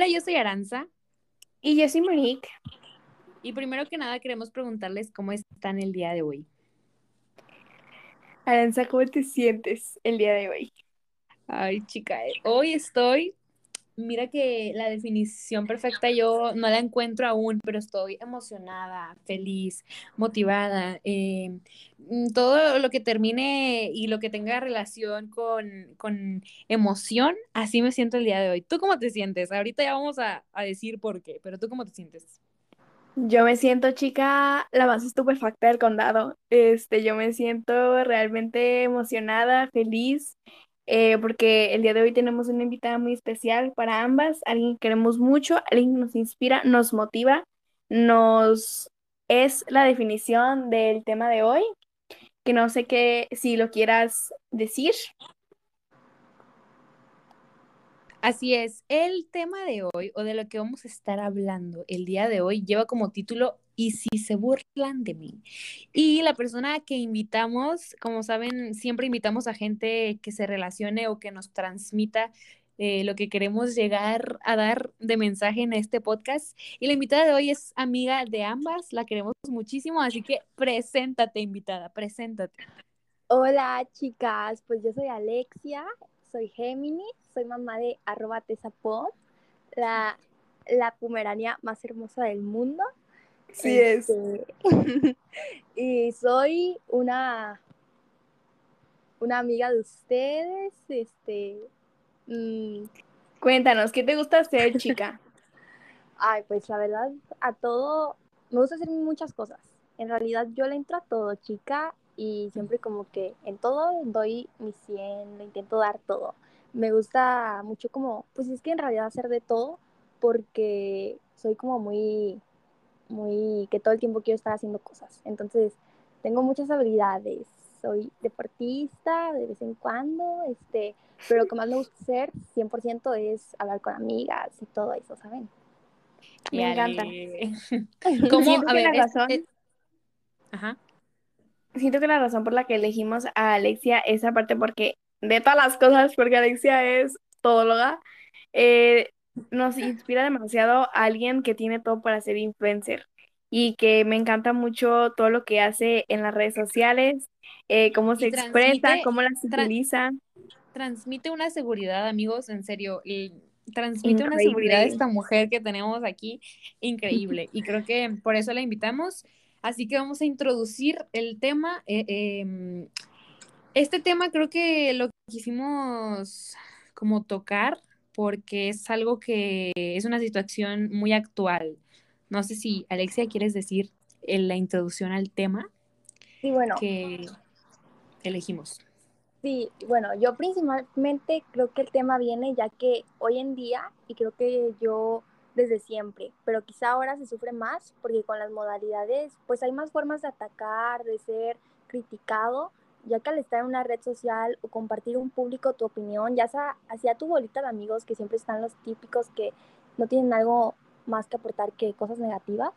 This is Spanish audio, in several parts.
Hola, yo soy Aranza. Y yo soy Monique. Y primero que nada queremos preguntarles cómo están el día de hoy. Aranza, ¿cómo te sientes el día de hoy? Ay, chica, eh, hoy estoy mira que la definición perfecta yo no la encuentro aún, pero estoy emocionada, feliz, motivada. Eh, mm, todo lo que termine y lo que tenga relación con, con, emoción, así me siento el día de hoy. ¿Tú cómo te sientes? Ahorita ya vamos a, a decir por qué, pero ¿tú cómo te sientes? Yo me siento chica la más estupefacta del condado. Este, yo me siento realmente emocionada, feliz eh, porque el día de hoy tenemos una invitada muy especial para ambas, alguien que queremos mucho, alguien que nos inspira, nos motiva, nos es la definición del tema de hoy, que no sé qué si lo quieras decir. Así es, el tema de hoy o de lo que vamos a estar hablando el día de hoy lleva como título y si se burlan de mí. Y la persona que invitamos, como saben, siempre invitamos a gente que se relacione o que nos transmita eh, lo que queremos llegar a dar de mensaje en este podcast. Y la invitada de hoy es amiga de ambas, la queremos muchísimo, así que preséntate, invitada, preséntate. Hola, chicas, pues yo soy Alexia, soy Géminis, soy mamá de arroba tesapod, la, la pumerania más hermosa del mundo. Sí es. Este, y soy una, una amiga de ustedes. Este, mm, Cuéntanos, ¿qué te gusta hacer, chica? Ay, pues la verdad, a todo, me gusta hacer muchas cosas. En realidad yo le entro a todo, chica, y siempre como que en todo doy mi 100, le intento dar todo. Me gusta mucho como, pues es que en realidad hacer de todo, porque soy como muy muy, que todo el tiempo quiero estar haciendo cosas. Entonces, tengo muchas habilidades. Soy deportista de vez en cuando, este, pero lo que más me gusta hacer 100% es hablar con amigas y todo eso, ¿saben? Me encanta. ¿Cómo? A ver, la razón, Ajá. Siento que la razón por la que elegimos a Alexia es aparte porque de todas las cosas, porque Alexia es todóloga, eh, nos inspira demasiado a alguien que tiene todo para ser influencer y que me encanta mucho todo lo que hace en las redes sociales, eh, cómo se expresa, cómo las utiliza. Transmite una seguridad, amigos, en serio, y transmite una seguridad esta mujer que tenemos aquí, increíble. y creo que por eso la invitamos. Así que vamos a introducir el tema. Eh, em, este tema creo que lo quisimos como tocar porque es algo que es una situación muy actual. No sé si, Alexia, quieres decir en la introducción al tema sí, bueno. que elegimos. Sí, bueno, yo principalmente creo que el tema viene ya que hoy en día, y creo que yo desde siempre, pero quizá ahora se sufre más porque con las modalidades, pues hay más formas de atacar, de ser criticado, ya que al estar en una red social o compartir un público tu opinión, ya sea hacia tu bolita de amigos, que siempre están los típicos que no tienen algo más que aportar que cosas negativas,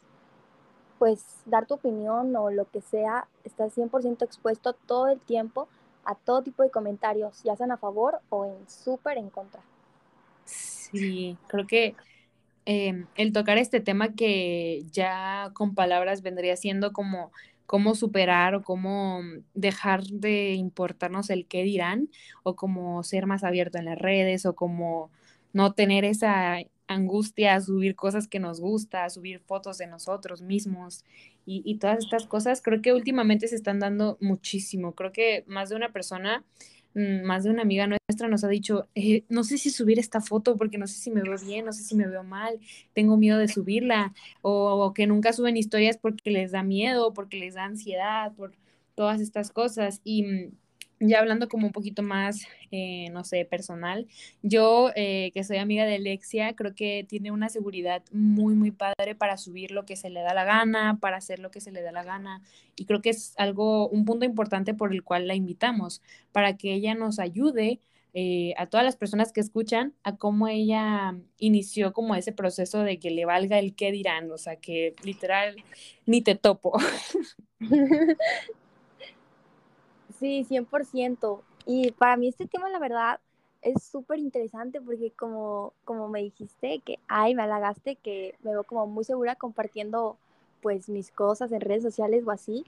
pues dar tu opinión o lo que sea, estás 100% expuesto todo el tiempo a todo tipo de comentarios, ya sean a favor o en súper en contra. Sí, creo que em, el tocar este tema que ya con palabras vendría siendo como cómo superar o cómo dejar de importarnos el qué dirán o cómo ser más abierto en las redes o cómo no tener esa angustia a subir cosas que nos gusta, a subir fotos de nosotros mismos y, y, todas estas cosas, creo que últimamente se están dando muchísimo. Creo que más de una persona Mm, más de una amiga nuestra nos ha dicho, eh, no sé si subir esta foto porque no sé si me veo bien, no sé si me veo mal, tengo miedo de subirla, o, que nunca suben historias porque les da miedo, porque les da ansiedad, por todas estas cosas. Y mm, ya hablando como un poquito más, eh, no sé, personal, yo eh, que soy amiga de Alexia, creo que tiene una seguridad muy, muy padre para subir lo que se le da la gana, para hacer lo que se le da la gana. Y creo que es algo, un punto importante por el cual la invitamos, para que ella nos ayude eh, a todas las personas que escuchan a cómo ella inició como ese proceso de que le valga el qué dirán, o sea, que literal ni te topo. Sí, 100%. Y para mí este tema, la verdad, es súper interesante porque como, como me dijiste que, ay, me halagaste, que me veo como muy segura compartiendo pues mis cosas en redes sociales o así,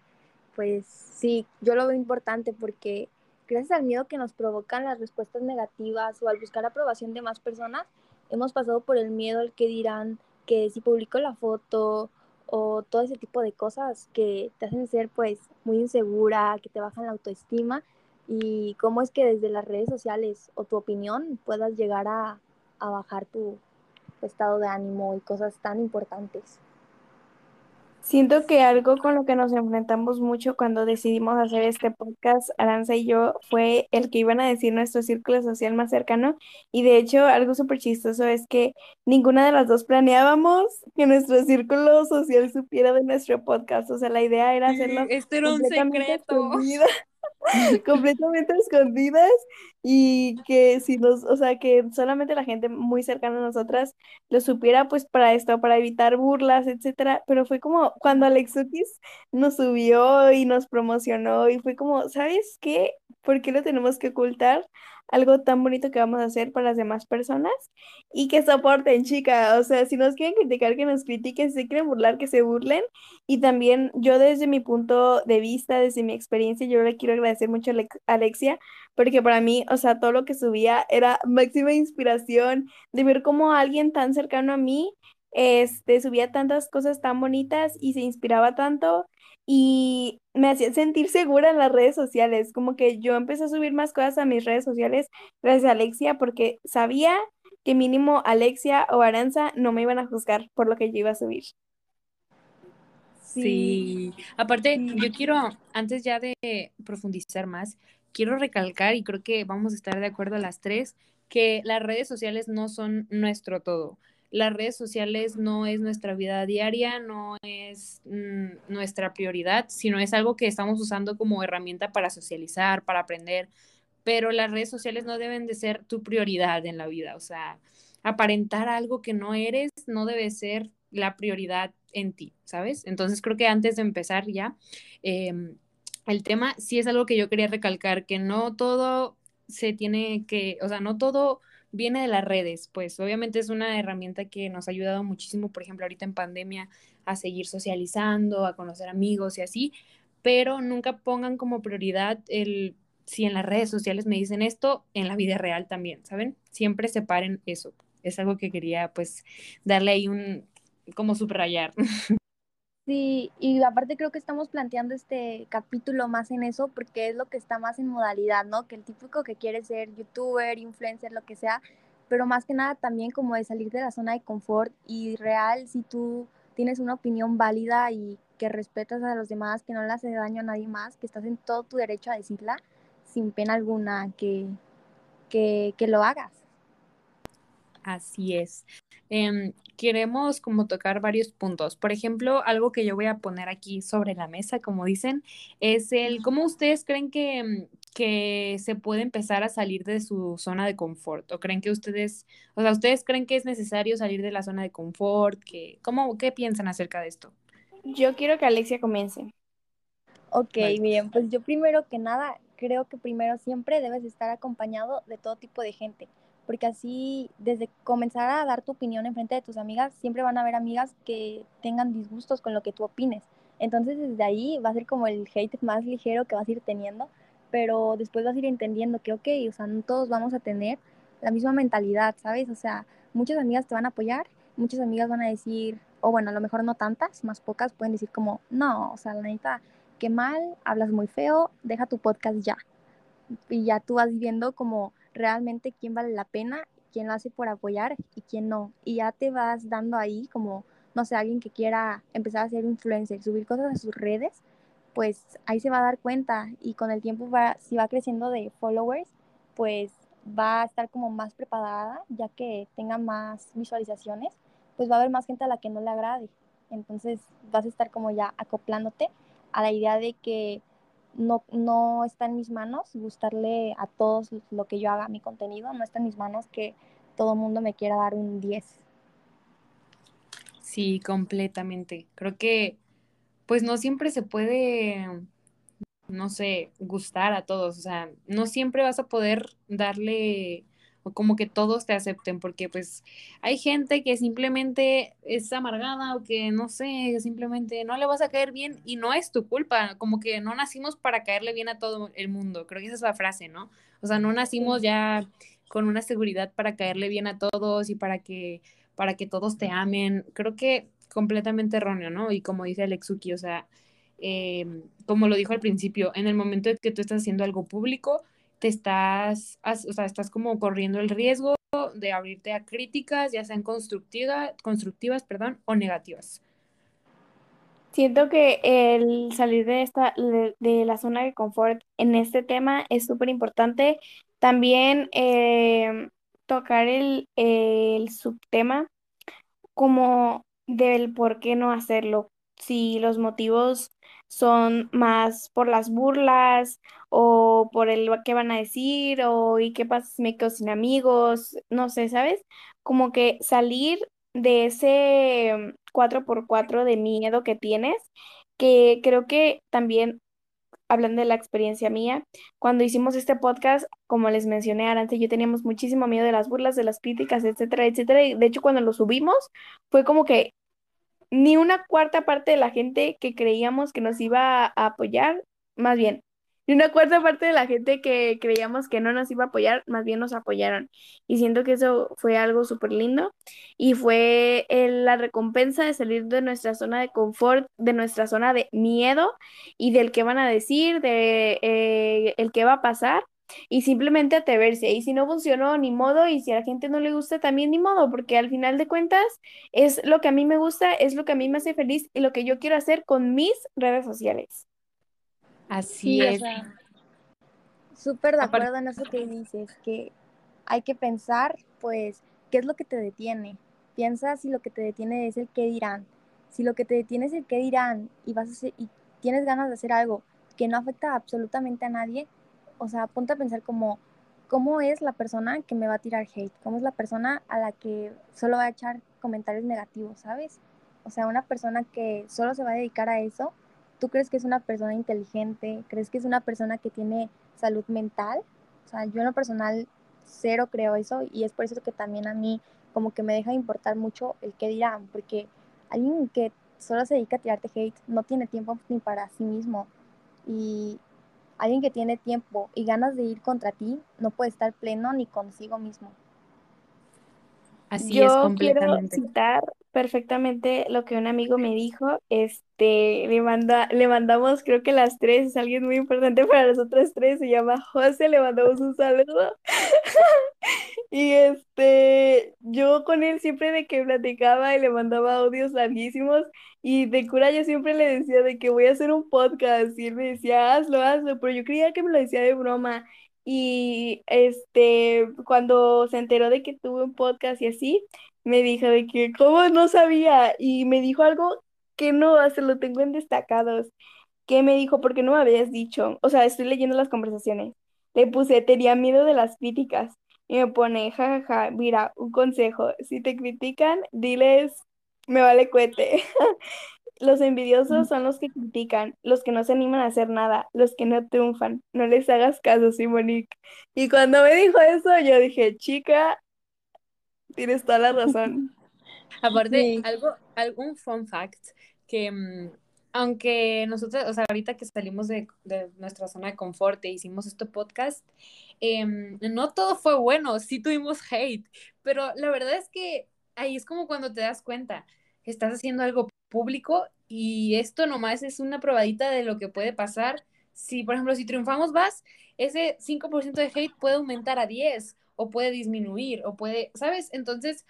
pues sí, yo lo veo importante porque gracias al miedo que nos provocan las respuestas negativas o al buscar aprobación de más personas, hemos pasado por el miedo al que dirán que si publico la foto o todo ese tipo de cosas que te hacen ser pues muy insegura, que te bajan la autoestima y cómo es que desde las redes sociales o tu opinión puedas llegar a, a bajar tu, tu estado de ánimo y cosas tan importantes. Siento que algo con lo que nos enfrentamos mucho cuando decidimos hacer este podcast, Aranza y yo, fue el que iban a decir nuestro círculo social más cercano. Y de hecho, algo súper chistoso es que ninguna de las dos planeábamos que nuestro círculo social supiera de nuestro podcast. O sea, la idea era hacerlo Este era un secreto. completamente escondidas y que si nos, o sea, que solamente la gente muy cercana a nosotras lo supiera, pues para esto, para evitar burlas, etcétera. Pero fue como cuando Alexutis nos subió y nos promocionó y fue como, ¿sabes qué? ¿Por qué lo tenemos que ocultar? Algo tan bonito que vamos a hacer para las demás personas y que soporten, chica. O sea, si nos quieren criticar, que nos critiquen, si quieren burlar, que se burlen. Y también yo desde mi punto de vista, desde mi experiencia, yo le quiero agradecer mucho a Alex- Alexia, porque para mí, o sea, todo lo que subía era máxima inspiración de ver cómo alguien tan cercano a mí, este, subía tantas cosas tan bonitas y se inspiraba tanto y me hacía sentir segura en las redes sociales, como que yo empecé a subir más cosas a mis redes sociales gracias a Alexia, porque sabía que mínimo Alexia o Aranza no me iban a juzgar por lo que yo iba a subir. Sí, aparte yo quiero, antes ya de profundizar más, quiero recalcar y creo que vamos a estar de acuerdo las tres, que las redes sociales no son nuestro todo. Las redes sociales no es nuestra vida diaria, no es mm, nuestra prioridad, sino es algo que estamos usando como herramienta para socializar, para aprender, pero las redes sociales no deben de ser tu prioridad en la vida, o sea, aparentar algo que no eres no debe ser la prioridad en ti, ¿sabes? Entonces creo que antes de empezar ya, eh, el tema sí es algo que yo quería recalcar, que no todo se tiene que, o sea, no todo viene de las redes, pues obviamente es una herramienta que nos ha ayudado muchísimo, por ejemplo, ahorita en pandemia, a seguir socializando, a conocer amigos y así, pero nunca pongan como prioridad el, si en las redes sociales me dicen esto, en la vida real también, ¿saben? Siempre separen eso. Es algo que quería pues darle ahí un, como subrayar. Sí, y aparte creo que estamos planteando este capítulo más en eso porque es lo que está más en modalidad, ¿no? Que el típico que quiere ser youtuber, influencer, lo que sea, pero más que nada también como de salir de la zona de confort y real, si tú tienes una opinión válida y que respetas a los demás, que no le hace daño a nadie más, que estás en todo tu derecho a decirla sin pena alguna, que, que, que lo hagas. Así es. Em, queremos como tocar varios puntos. Por ejemplo, algo que yo voy a poner aquí sobre la mesa, como dicen, es el cómo ustedes creen que, mm, que se puede empezar a salir de su zona de confort. ¿O creen que ustedes, o sea, ustedes creen que es necesario salir de la zona de confort? Que, ¿cómo, qué piensan acerca de esto? Yo quiero que Alexia comience. Ok, Vale. bien, pues yo primero que nada, creo que primero siempre debes estar acompañado de todo tipo de gente, porque así desde comenzar a dar tu opinión en frente de tus amigas, siempre van a haber amigas que tengan disgustos con lo que tú opines. Entonces desde ahí va a ser como el hate más ligero que vas a ir teniendo, pero después vas a ir entendiendo que, ok, o sea, no todos vamos a tener la misma mentalidad, ¿sabes? O sea, muchas amigas te van a apoyar, muchas amigas van a decir, o bueno, a lo mejor no tantas, más pocas pueden decir como, no, o sea, la neta, qué mal, hablas muy feo, deja tu podcast ya. Y ya tú vas viendo como realmente quién vale la pena, quién lo hace por apoyar y quién no. Y ya te vas dando ahí como, no sé, alguien que quiera empezar a ser influencer, subir cosas a sus redes, pues ahí se va a dar cuenta y con el tiempo va, si va creciendo de followers, pues va a estar como más preparada, ya que tenga más visualizaciones, pues va a haber más gente a la que no le agrade. Entonces vas a estar como ya acoplándote a la idea de que no, no está en mis manos gustarle a todos lo que yo haga, mi contenido, no está en mis manos que todo el mundo me quiera dar un 10. Sí, completamente. Creo que pues no siempre se puede, no sé, gustar a todos, o sea, no siempre vas a poder darle o como que todos te acepten, porque pues hay gente que simplemente es amargada o que no sé, simplemente no le vas a caer bien y no es tu culpa, como que no nacimos para caerle bien a todo el mundo, creo que esa es la frase, ¿no? O sea, no nacimos ya con una seguridad para caerle bien a todos y para que para que todos te amen. Creo que completamente erróneo, ¿no? Y como dice Alexuki, o sea, em, como lo dijo al principio, en el momento en que tú estás haciendo algo público, te estás, o sea, estás como corriendo el riesgo de abrirte a críticas, ya sean constructivas, constructivas perdón, o negativas. Siento que el salir de esta de la zona de confort en este tema es súper importante. También em, tocar el, el subtema como del por qué no hacerlo. Si los motivos son más por las burlas o por el qué van a decir o y qué pasa me quedo sin amigos, no sé, ¿sabes? Como que salir de ese 4x4 de miedo que tienes, que creo que también hablando de la experiencia mía, cuando hicimos este podcast, como les mencioné antes, yo teníamos muchísimo miedo de las burlas, de las críticas, etcétera, etcétera. Y de hecho, cuando lo subimos, fue como que ni una cuarta parte de la gente que creíamos que nos iba a apoyar, más bien, ni una cuarta parte de la gente que creíamos que no nos iba a apoyar, más bien nos apoyaron. Y siento que eso fue algo súper lindo y fue la recompensa de salir de nuestra zona de confort, de nuestra zona de miedo y del que van a decir, de eh, el que va a pasar y simplemente atreverse. Y si no funcionó, ni modo, y si a la gente no le gusta, también ni modo, porque al final de cuentas es lo que a mí me gusta, es lo que a mí me hace feliz y lo que yo quiero hacer con mis redes sociales. Así es. Súper de acuerdo en eso que dices, que hay que pensar, pues, qué es lo que te detiene. Piensa si lo que te detiene es el qué dirán. Si lo que te detiene es el qué dirán y vas a hacer, y tienes ganas de hacer algo que no afecta absolutamente a nadie, o sea, ponte a pensar como, ¿cómo es la persona que me va a tirar hate? ¿Cómo es la persona a la que solo va a echar comentarios negativos, ¿sabes? O sea, una persona que solo se va a dedicar a eso, ¿tú crees que es una persona inteligente? ¿Crees que es una persona que tiene salud mental? O sea, yo en lo personal cero creo eso y es por eso que también a mí como que me deja importar mucho el qué dirán, porque alguien que solo se dedica a tirarte hate no tiene tiempo ni para sí mismo y alguien que tiene tiempo y ganas de ir contra ti no puede estar pleno ni consigo mismo. Así Yo es completamente. quiero citar perfectamente lo que un amigo me dijo. Este, le manda, le mandamos, creo que las tres, es alguien muy importante para las otras tres, se llama José, le mandamos un saludo. y este, yo con él siempre de que platicaba y le mandaba audios larguísimos y de cura yo siempre le decía de que voy a hacer un podcast y él me decía, hazlo, hazlo, pero yo creía que me lo decía de broma. Y este, cuando se enteró de que tuve un podcast y así, me dijo de que, ¿cómo no sabía? Y me dijo algo que no, se lo tengo en destacados. ¿Qué me dijo? Porque no me habías dicho. O sea, estoy leyendo las conversaciones. Le puse, tenía miedo de las críticas. Y me pone, jajaja, ja, ja, mira, un consejo. Si te critican, diles, me vale cuete. Los envidiosos son los que critican, los que no se animan a hacer nada, los que no triunfan. No les hagas caso, Simonique. Y cuando me dijo eso, yo dije, chica, tienes toda la razón. Aparte, algo, algún fun fact que mm, aunque nosotros, o sea, ahorita que salimos de, nuestra zona de confort e hicimos este podcast, em, no todo fue bueno, sí tuvimos hate, pero la verdad es que ahí es como cuando te das cuenta, estás haciendo algo público y esto nomás es una probadita de lo que puede pasar. Si, por ejemplo, si triunfamos vas, ese 5% de hate puede aumentar a 10 o puede disminuir o puede, ¿sabes? Entonces,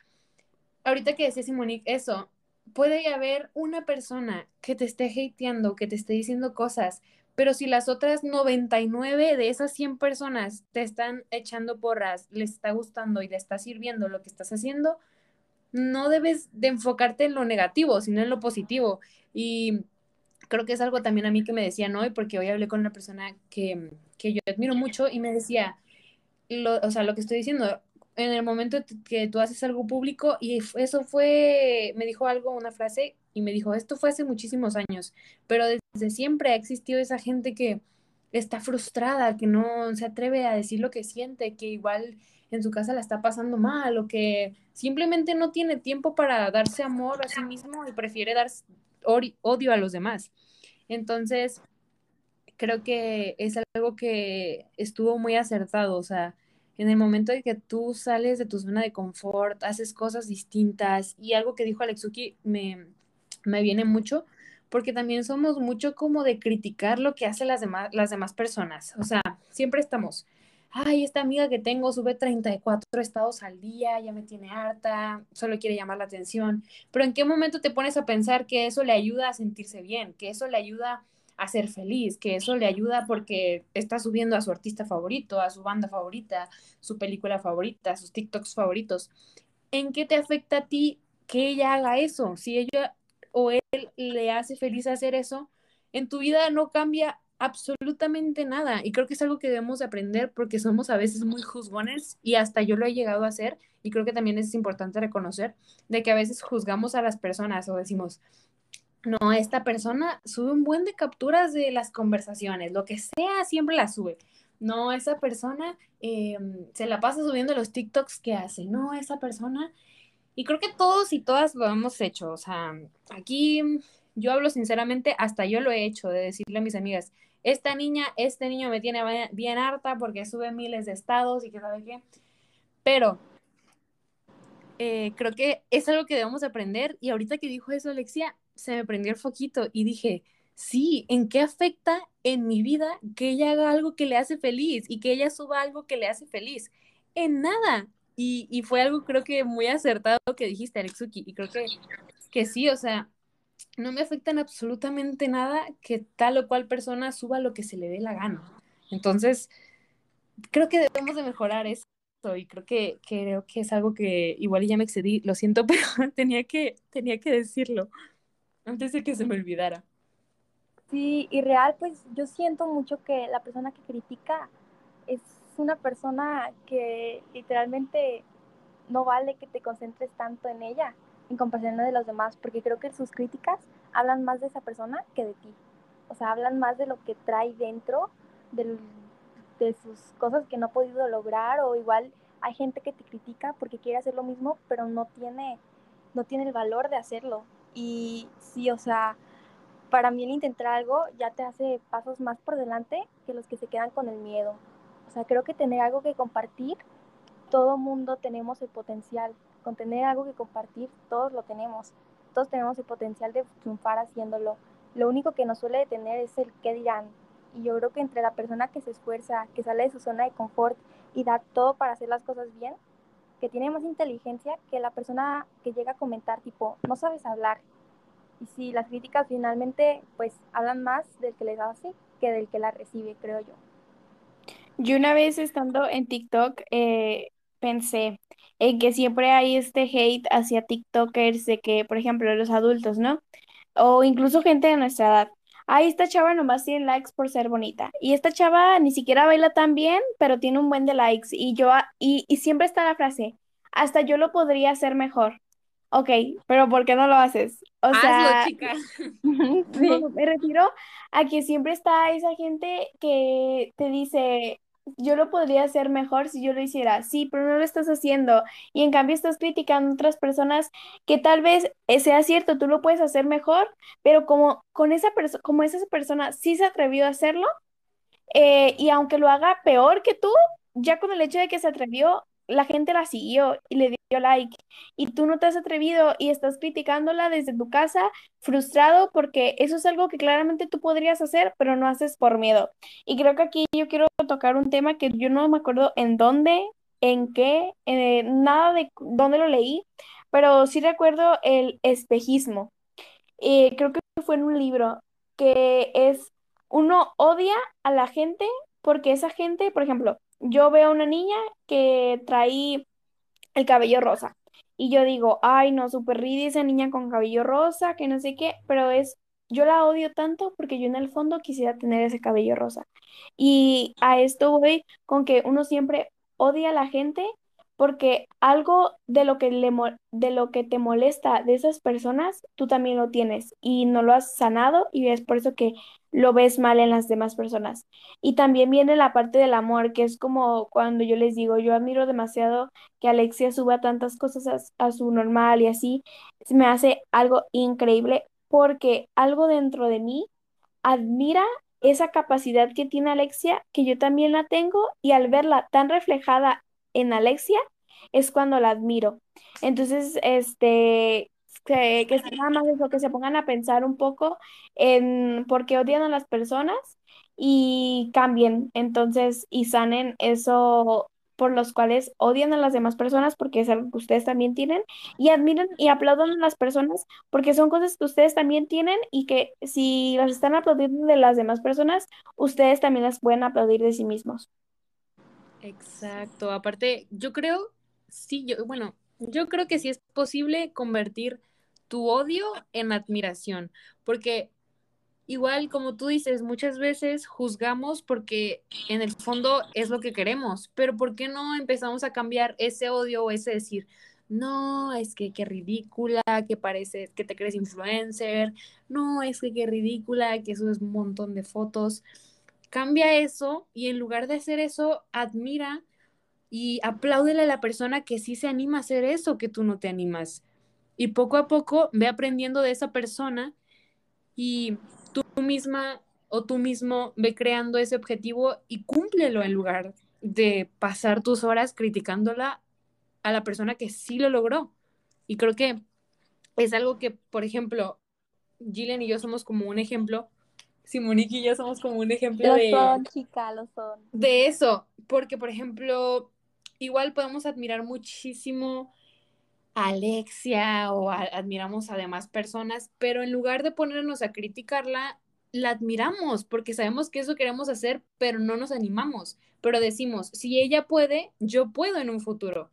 ahorita que decía Simonique eso, puede haber una persona que te esté hateando, que te esté diciendo cosas, pero si las otras 99 de esas 100 personas te están echando porras, les está gustando y te está sirviendo lo que estás haciendo, no debes de enfocarte en lo negativo, sino en lo positivo. Y creo que es algo también a mí que me decían hoy, porque hoy hablé con una persona que, que yo admiro mucho y me decía, lo, o sea, lo que estoy diciendo, en el momento que tú haces algo público y eso fue, me dijo algo, una frase, y me dijo, esto fue hace muchísimos años, pero desde siempre ha existido esa gente que está frustrada, que no se atreve a decir lo que siente, que igual en su casa la está pasando mal o que simplemente no tiene tiempo para darse amor a sí mismo y prefiere dar odio a los demás. Entonces, creo que es algo que estuvo muy acertado, o sea, en el momento de que tú sales de tu zona de confort, haces cosas distintas y algo que dijo Alexuki me, me viene mucho porque también somos mucho como de criticar lo que hacen las demás, las demás personas. O sea, siempre estamos, ay, esta amiga que tengo sube 34 estados al día, ya me tiene harta, solo quiere llamar la atención. Pero ¿en qué momento te pones a pensar que eso le ayuda a sentirse bien, que eso le ayuda a ser feliz, que eso le ayuda porque está subiendo a su artista favorito, a su banda favorita, su película favorita, sus TikToks favoritos. ¿En qué te afecta a ti que ella haga eso? Si ella o él le hace feliz hacer eso, en tu vida no cambia absolutamente nada. Y creo que es algo que debemos aprender porque somos a veces muy juzgones y hasta yo lo he llegado a hacer y creo que también es importante reconocer de que a veces juzgamos a las personas o decimos, no, esta persona sube un buen de capturas de las conversaciones, lo que sea, siempre la sube. No, esa persona em, se la pasa subiendo los TikToks que hace. No, esa persona. Y creo que todos y todas lo hemos hecho. O sea, aquí yo hablo sinceramente, hasta yo lo he hecho, de decirle a mis amigas, esta niña, este niño me tiene bien harta porque sube miles de estados y que sabe qué. Pero eh, creo que es algo que debemos aprender. Y ahorita que dijo eso Alexia, se me prendió el foquito y dije, sí, ¿en qué afecta en mi vida que ella haga algo que le hace feliz y que ella suba algo que le hace feliz? En nada. Y, y fue algo creo que muy acertado que dijiste, Alexuki, y creo que, que sí, o sea, no me afecta en absolutamente nada que tal o cual persona suba lo que se le dé la gana. Entonces, creo que debemos de mejorar eso y creo que, creo que es algo que igual ya me excedí, lo siento, pero tenía que, tenía que decirlo antes de que se me olvidara. Sí, y real, pues yo siento mucho que la persona que critica es una persona que literalmente no vale que te concentres tanto en ella en comparación de los demás, porque creo que sus críticas hablan más de esa persona que de ti. O sea, hablan más de lo que trae dentro, de sus cosas que no ha podido lograr, o igual hay gente que te critica porque quiere hacer lo mismo, pero no tiene, no tiene el valor de hacerlo. Y sí, o sea, para mí el intentar algo ya te hace pasos más por delante que los que se quedan con el miedo. O sea, creo que tener algo que compartir, todo mundo tenemos el potencial. Con tener algo que compartir, todos lo tenemos. Todos tenemos el potencial de triunfar haciéndolo. Lo único que nos suele detener es el qué dirán. Y yo creo que entre la persona que se esfuerza, que sale de su zona de confort y da todo para hacer las cosas bien, que tiene más inteligencia que la persona que llega a comentar tipo, no sabes hablar. Y si las críticas finalmente pues hablan más del que les hace que del que la recibe, creo yo. Yo una vez estando en TikTok eh, pensé en que siempre hay este hate hacia TikTokers de que, por ejemplo, los adultos, ¿no? O incluso gente de nuestra edad. Ay, esta chava nomás tiene likes por ser bonita. Y esta chava ni siquiera baila tan bien, pero tiene un buen de likes. Y yo, y, y siempre está la frase, hasta yo lo podría hacer mejor. Ok, pero ¿por qué no lo haces? O sea, chica. me refiero a que siempre está esa gente que te dice, yo lo podría hacer mejor si yo lo hiciera. Sí, pero no lo estás haciendo. Y en cambio estás criticando a otras personas que tal vez eh, sea cierto, tú lo puedes hacer mejor, pero como con esa como esa persona sí se atrevió a hacerlo, eh, y aunque lo haga peor que tú, ya con el hecho de que se atrevió, la gente la siguió y le dio like y tú no te has atrevido y estás criticándola desde tu casa frustrado porque eso es algo que claramente tú podrías hacer pero no haces por miedo. Y creo que aquí yo quiero tocar un tema que yo no me acuerdo en dónde, en qué, eh, nada de dónde lo leí, pero sí recuerdo el espejismo. Eh, creo que fue en un libro que es, uno odia a la gente porque esa gente, por ejemplo, yo veo a una niña que trae el cabello rosa y yo digo, ay, no, súper ridícula esa niña con cabello rosa, que no sé qué, pero es, yo la odio tanto porque yo en el fondo quisiera tener ese cabello rosa. Y a esto voy con que uno siempre odia a la gente porque algo de lo que le de lo que te molesta de esas personas, tú también lo tienes y no lo has sanado y es por eso que lo ves mal en las demás personas. Y también viene la parte del amor, que es como cuando yo les digo, yo admiro demasiado que Alexia suba tantas cosas a, a su normal y así, me hace algo increíble porque algo dentro de mí admira esa capacidad que tiene Alexia, que yo también la tengo, y al verla tan reflejada en Alexia, es cuando la admiro. Entonces, este, que, nada más eso, que se pongan a pensar un poco en por qué odian a las personas y cambien, entonces, y sanen eso por los cuales odian a las demás personas porque es algo que ustedes también tienen y admiren y aplaudan a las personas porque son cosas que ustedes también tienen y que si las están aplaudiendo de las demás personas, ustedes también las pueden aplaudir de sí mismos. Exacto, aparte, yo creo, sí, yo, bueno, yo creo que sí es posible convertir tu odio en admiración, porque igual como tú dices, muchas veces juzgamos porque en el fondo es lo que queremos, pero ¿por qué no empezamos a cambiar ese odio o ese decir, no, es que qué ridícula, que parece que te crees influencer, no, es que qué ridícula, que eso es un montón de fotos. Cambia eso y en lugar de hacer eso, admira y apláudele a la persona que sí se anima a hacer eso que tú no te animas. Y poco a poco ve aprendiendo de esa persona y tú misma o tú mismo ve creando ese objetivo y cúmplelo en lugar de pasar tus horas criticándola a la persona que sí lo logró. Y creo que es algo que, por ejemplo, Gillian y yo somos como un ejemplo. Simonique y yo somos como un ejemplo Lo de, son, chica, lo son. de eso. Porque, por ejemplo, igual podemos admirar muchísimo a Alexia o a- admiramos a demás personas, pero en lugar de ponernos a criticarla, la admiramos porque sabemos que eso queremos hacer, pero no nos animamos. Pero decimos, si ella puede, yo puedo en un futuro.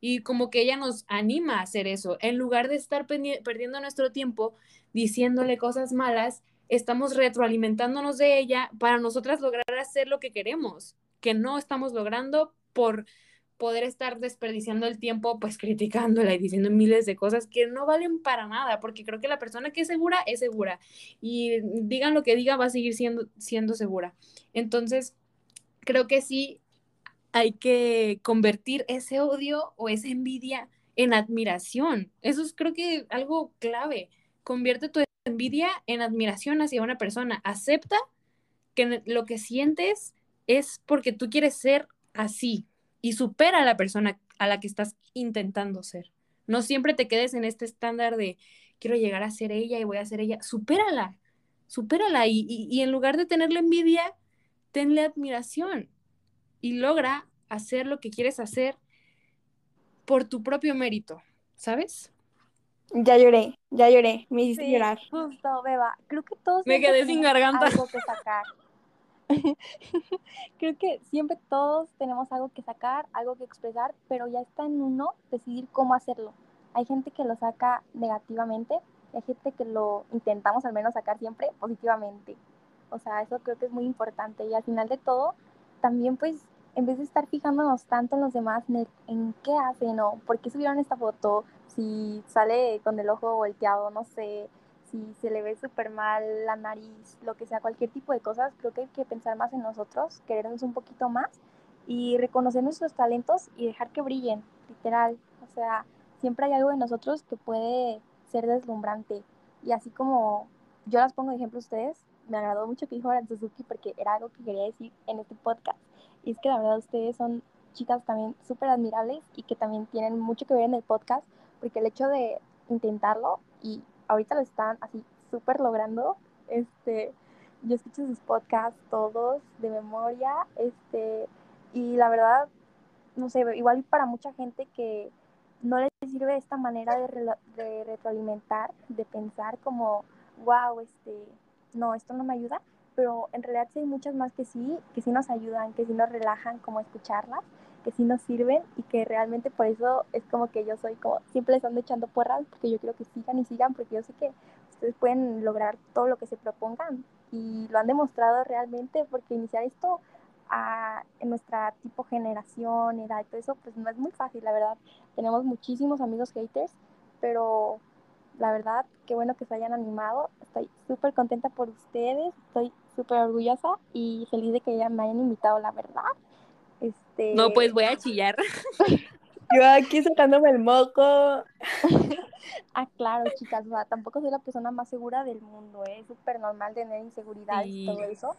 Y como que ella nos anima a hacer eso. En lugar de estar perdiendo nuestro tiempo diciéndole cosas malas, estamos retroalimentándonos de ella para nosotras lograr hacer lo que queremos, que no estamos logrando por poder estar desperdiciando el tiempo pues criticándola y diciendo miles de cosas que no valen para nada, porque creo que la persona que es segura es segura y digan lo que diga va a seguir siendo, siendo segura. Entonces, creo que sí hay que convertir ese odio o esa envidia en admiración. Eso es creo que algo clave. Convierte tu envidia en admiración hacia una persona. Acepta que lo que sientes es porque tú quieres ser así y supera a la persona a la que estás intentando ser. No siempre te quedes en este estándar de quiero llegar a ser ella y voy a ser ella. Supérala, supérala y, en lugar de tenerle envidia, tenle admiración y logra hacer lo que quieres hacer por tu propio mérito, ¿sabes? Ya lloré, ya lloré, me hiciste Sí, llorar. justo, Beba. Creo que todos Me quedé sin tenemos garganta. algo que sacar. Creo que siempre todos tenemos algo que sacar, algo que expresar, pero ya está en uno decidir cómo hacerlo. Hay gente que lo saca negativamente y hay gente que lo intentamos al menos sacar siempre positivamente. O sea, eso creo que es muy importante. Y al final de todo, también pues, en vez de estar fijándonos tanto en los demás, en, el- en qué hacen o por qué subieron esta foto, si sale con el ojo volteado, no sé, si se le ve súper mal la nariz, lo que sea, cualquier tipo de cosas, creo que hay que pensar más en nosotros, querernos un poquito más y reconocer nuestros talentos y dejar que brillen, literal. O sea, siempre hay algo en nosotros que puede ser deslumbrante. Y así como yo las pongo de ejemplo a ustedes, me agradó mucho que dijo Aran Suzuki porque era algo que quería decir en este podcast. Y es que la verdad ustedes son chicas también súper admirables y que también tienen mucho que ver en el podcast porque el hecho de intentarlo y ahorita lo están así súper logrando, este, yo escucho sus podcasts todos de memoria, este, y la verdad, no sé, igual para mucha gente que no les sirve esta manera de, de retroalimentar, de pensar como, wow, este, no, esto no me ayuda, pero en realidad sí hay muchas más que sí, que sí nos ayudan, que sí nos relajan como escucharlas, que sí nos sirven y que realmente por eso es como que yo soy como, siempre les ando echando porras porque yo quiero que sigan y sigan porque yo sé que ustedes pueden lograr todo lo que se propongan y lo han demostrado realmente porque iniciar esto a, en nuestra tipo generación, edad y todo eso, pues no es muy fácil, la verdad. Tenemos muchísimos amigos haters, pero la verdad, qué bueno que se hayan animado. Estoy súper contenta por ustedes, estoy súper orgullosa y feliz de que me hayan invitado, la verdad. Este... No, pues voy a chillar. Yo aquí sacándome el moco. ah, claro, chicas, o sea, tampoco soy la persona más segura del mundo, ¿eh? es súper normal tener inseguridades y todo eso,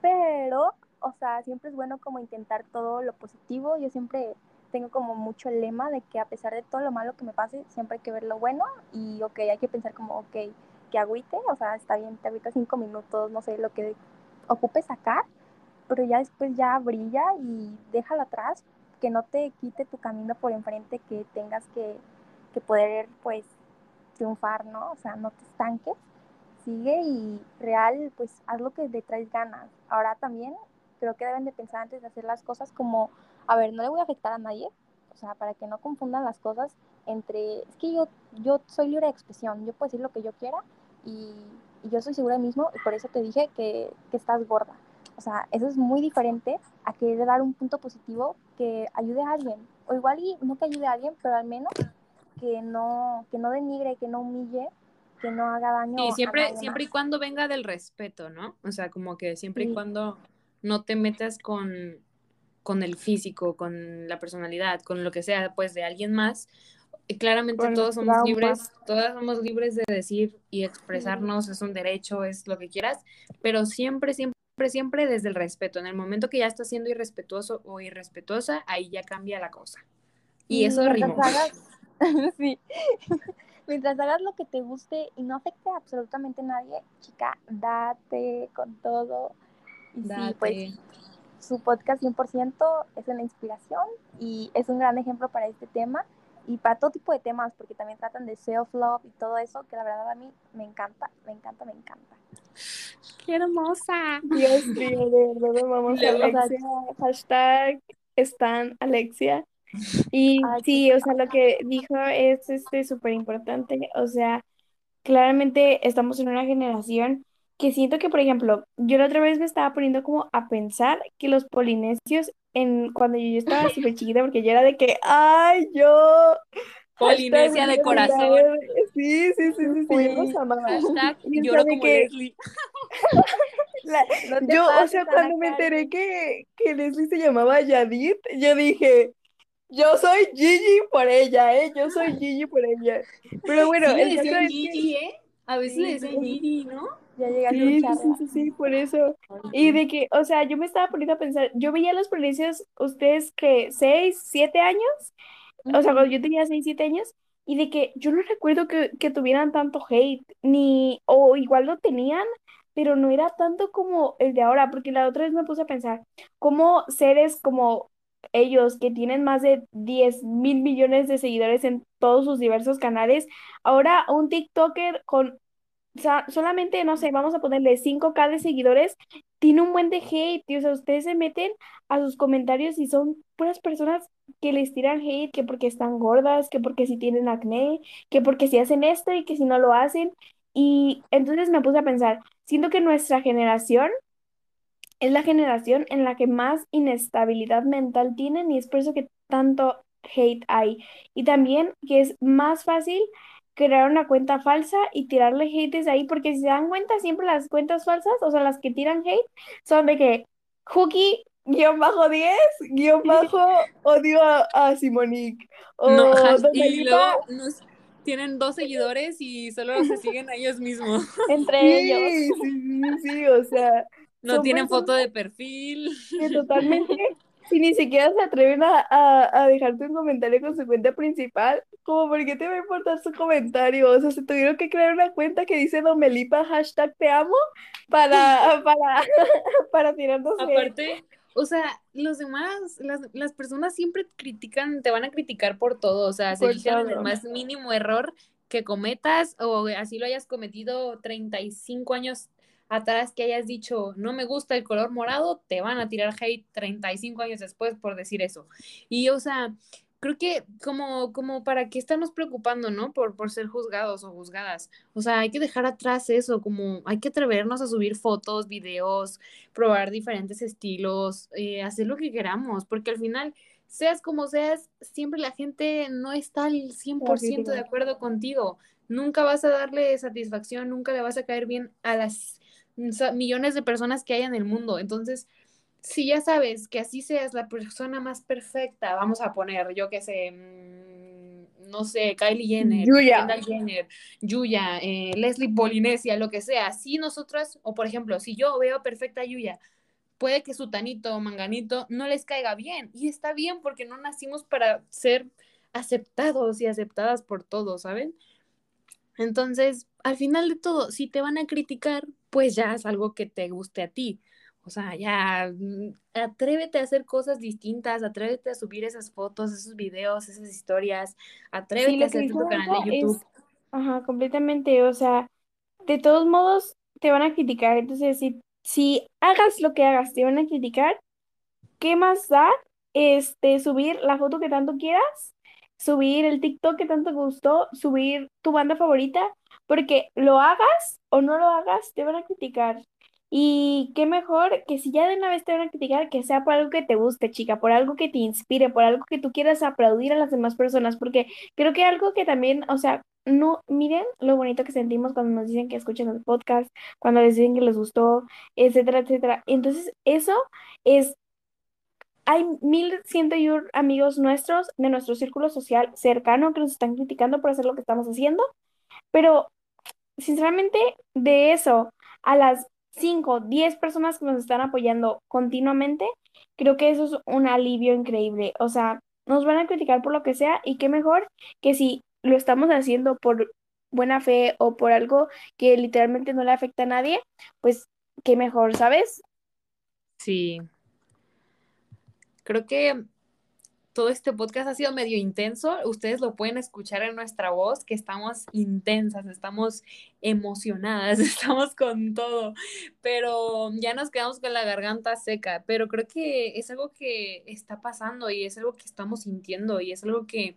pero, o sea, siempre es bueno como intentar todo lo positivo, yo siempre tengo como mucho el lema de que a pesar de todo lo malo que me pase, siempre hay que ver lo bueno y, ok, hay que pensar como, ok, que agüite, o sea, está bien, te agüita cinco minutos, no sé, lo que ocupe sacar, pero ya después ya brilla y déjalo atrás, que no te quite tu camino por enfrente, que tengas que, que poder, pues, triunfar, ¿no? O sea, no te estanques, sigue y real, pues, haz lo que te traes ganas. Ahora también creo que deben de pensar antes de hacer las cosas como, a ver, no le voy a afectar a nadie, o sea, para que no confundan las cosas entre, es que yo, yo soy libre de expresión, yo puedo decir lo que yo quiera y, y yo soy segura de mí mismo y por eso te dije que, que estás gorda. O sea, eso es muy diferente a querer dar un punto positivo que ayude a alguien. O igual y no que ayude a alguien, pero al menos que no, que no denigre, que no humille, que no haga daño. Sí, siempre, siempre y cuando venga del respeto, ¿no? O sea, como que siempre y cuando no te metas con, con el físico, con la personalidad, con lo que sea, pues de alguien más. Y claramente todos somos libres, todas somos libres de decir y expresarnos, es un derecho, es lo que quieras, pero siempre, siempre siempre, desde el respeto. En el momento que ya estás siendo irrespetuoso o irrespetuosa, ahí ya cambia la cosa. Y, eso mientras hagas, sí. mientras hagas lo que te guste y no afecte a absolutamente nadie, chica, date con todo. Y sí, pues su podcast 100% es una inspiración y es un gran ejemplo para este tema y para todo tipo de temas, porque también tratan de self-love y todo eso, que la verdad a mí me encanta, me encanta, me encanta. ¡Qué hermosa! Dios mío, de verdad vamos a Alexia. Hashtag están Alexia. Y sí, o sea, lo que dijo es este súper importante. O sea, claramente estamos en una generación que siento que, por ejemplo, yo la otra vez me estaba poniendo como a pensar que los polinesios, en, cuando yo estaba súper chiquita, porque yo era de que, ay, yo... Polinesia de corazón. Sí, sí, sí, sí, sí, yo los amaba. Hashtag lloro como que... Leslie. yo, o sea, cuando me enteré que, que Leslie se llamaba Yadit, yo dije, yo soy Gigi por ella, ¿eh? Yo soy Gigi por ella. Pero bueno, sí, el caso es Gigi, ¿eh? A veces le dicen Gigi, ¿no? Ya llega sí, sí, sí, sí, por eso. Y de que, o sea, yo me estaba poniendo a pensar, yo veía a los policías, ustedes que, seis, siete años, o sea, cuando yo tenía seis, siete años, y de que yo no recuerdo que, que tuvieran tanto hate, ni, o igual lo tenían, pero no era tanto como el de ahora, porque la otra vez me puse a pensar, cómo seres como ellos, que tienen más de 10 mil millones de seguidores en todos sus diversos canales, ahora un TikToker con solamente, no sé, vamos a ponerle 5K de seguidores, tiene un buen de hate, o sea, ustedes se meten a sus comentarios y son puras personas que les tiran hate, que porque están gordas, que porque si tienen acné, que porque si hacen esto y que si no lo hacen. Y entonces me puse a pensar, siento que nuestra generación es la generación en la que más inestabilidad mental tienen y es por eso que tanto hate hay. Y también que es más fácil crear una cuenta falsa y tirarle hate desde ahí, porque si se dan cuenta, siempre las cuentas falsas, o sea, las que tiran hate, son de que Hooky guion bajo 10, guion bajo odio a, a Simonique. O no, y luego nos tienen dos seguidores y solo se siguen a ellos mismos. Entre sí, ellos. Sí, sí, sí, o sea. No tienen foto de perfil. Que totalmente si ni siquiera se atreven a, a, a, dejarte un comentario con su cuenta principal, como por qué te va a importar su comentario, o sea, se tuvieron que crear una cuenta que dice Domelipa hashtag te amo para, para, para tirarnos Aparte, o sea, los demás, las, las personas siempre critican, te van a criticar por todo, o sea, se fijan en el más mínimo error que cometas o así lo hayas cometido 35 años atrás que hayas dicho, no me gusta el color morado, te van a tirar hate 35 años después por decir eso. Y, o sea, creo que como, como para qué estarnos preocupando, ¿no? Por, por ser juzgados o juzgadas. O sea, hay que dejar atrás eso, como hay que atrevernos a subir fotos, videos, probar diferentes estilos, eh, hacer lo que queramos, porque al final, seas como seas, siempre la gente no está al 100% de acuerdo contigo. Nunca vas a darle satisfacción, nunca le vas a caer bien a las millones de personas que hay en el mundo. Entonces, si ya sabes que así seas la persona más perfecta, vamos a poner, yo qué sé, mm, no sé, Kylie Jenner, Yuya. Kendall Jenner, Yuya, eh, Leslie Polinesia, lo que sea. Si nosotras, o por ejemplo, si yo veo perfecta a Yuya, puede que su tanito o manganito no les caiga bien. Y está bien porque no nacimos para ser aceptados y aceptadas por todos, ¿saben? Entonces, al final de todo, si te van a criticar, pues ya es algo que te guste a ti. O sea, ya mm, atrévete a hacer cosas distintas, atrévete a subir esas fotos, esos videos, esas historias, atrévete Sí, a hacer tu canal de YouTube. es, ajá, completamente, o sea, de todos modos te van a criticar, entonces si, si hagas lo que hagas, te van a criticar, ¿qué más da este subir la foto que tanto quieras? Subir el TikTok que tanto gustó, subir tu banda favorita, porque lo hagas o no lo hagas, te van a criticar. Y qué mejor que si ya de una vez te van a criticar, que sea por algo que te guste, chica, por algo que te inspire, por algo que tú quieras aplaudir a las demás personas, porque creo que algo que también, o sea, no, miren lo bonito que sentimos cuando nos dicen que escuchan el podcast, cuando les dicen que les gustó, etcétera, etcétera. Entonces, eso es hay mil ciento y un amigos nuestros de nuestro círculo social cercano que nos están criticando por hacer lo que estamos haciendo, pero sinceramente de eso a las 5, 10 personas que nos están apoyando continuamente, creo que eso es un alivio increíble. O sea, nos van a criticar por lo que sea y qué mejor que si lo estamos haciendo por buena fe o por algo que literalmente no le afecta a nadie, pues qué mejor, ¿sabes? Sí. Creo que todo este podcast ha sido medio intenso. Ustedes lo pueden escuchar en nuestra voz, que estamos intensas, estamos emocionadas, estamos con todo, pero ya nos quedamos con la garganta seca. Pero creo que es algo que está pasando y es algo que estamos sintiendo y es algo que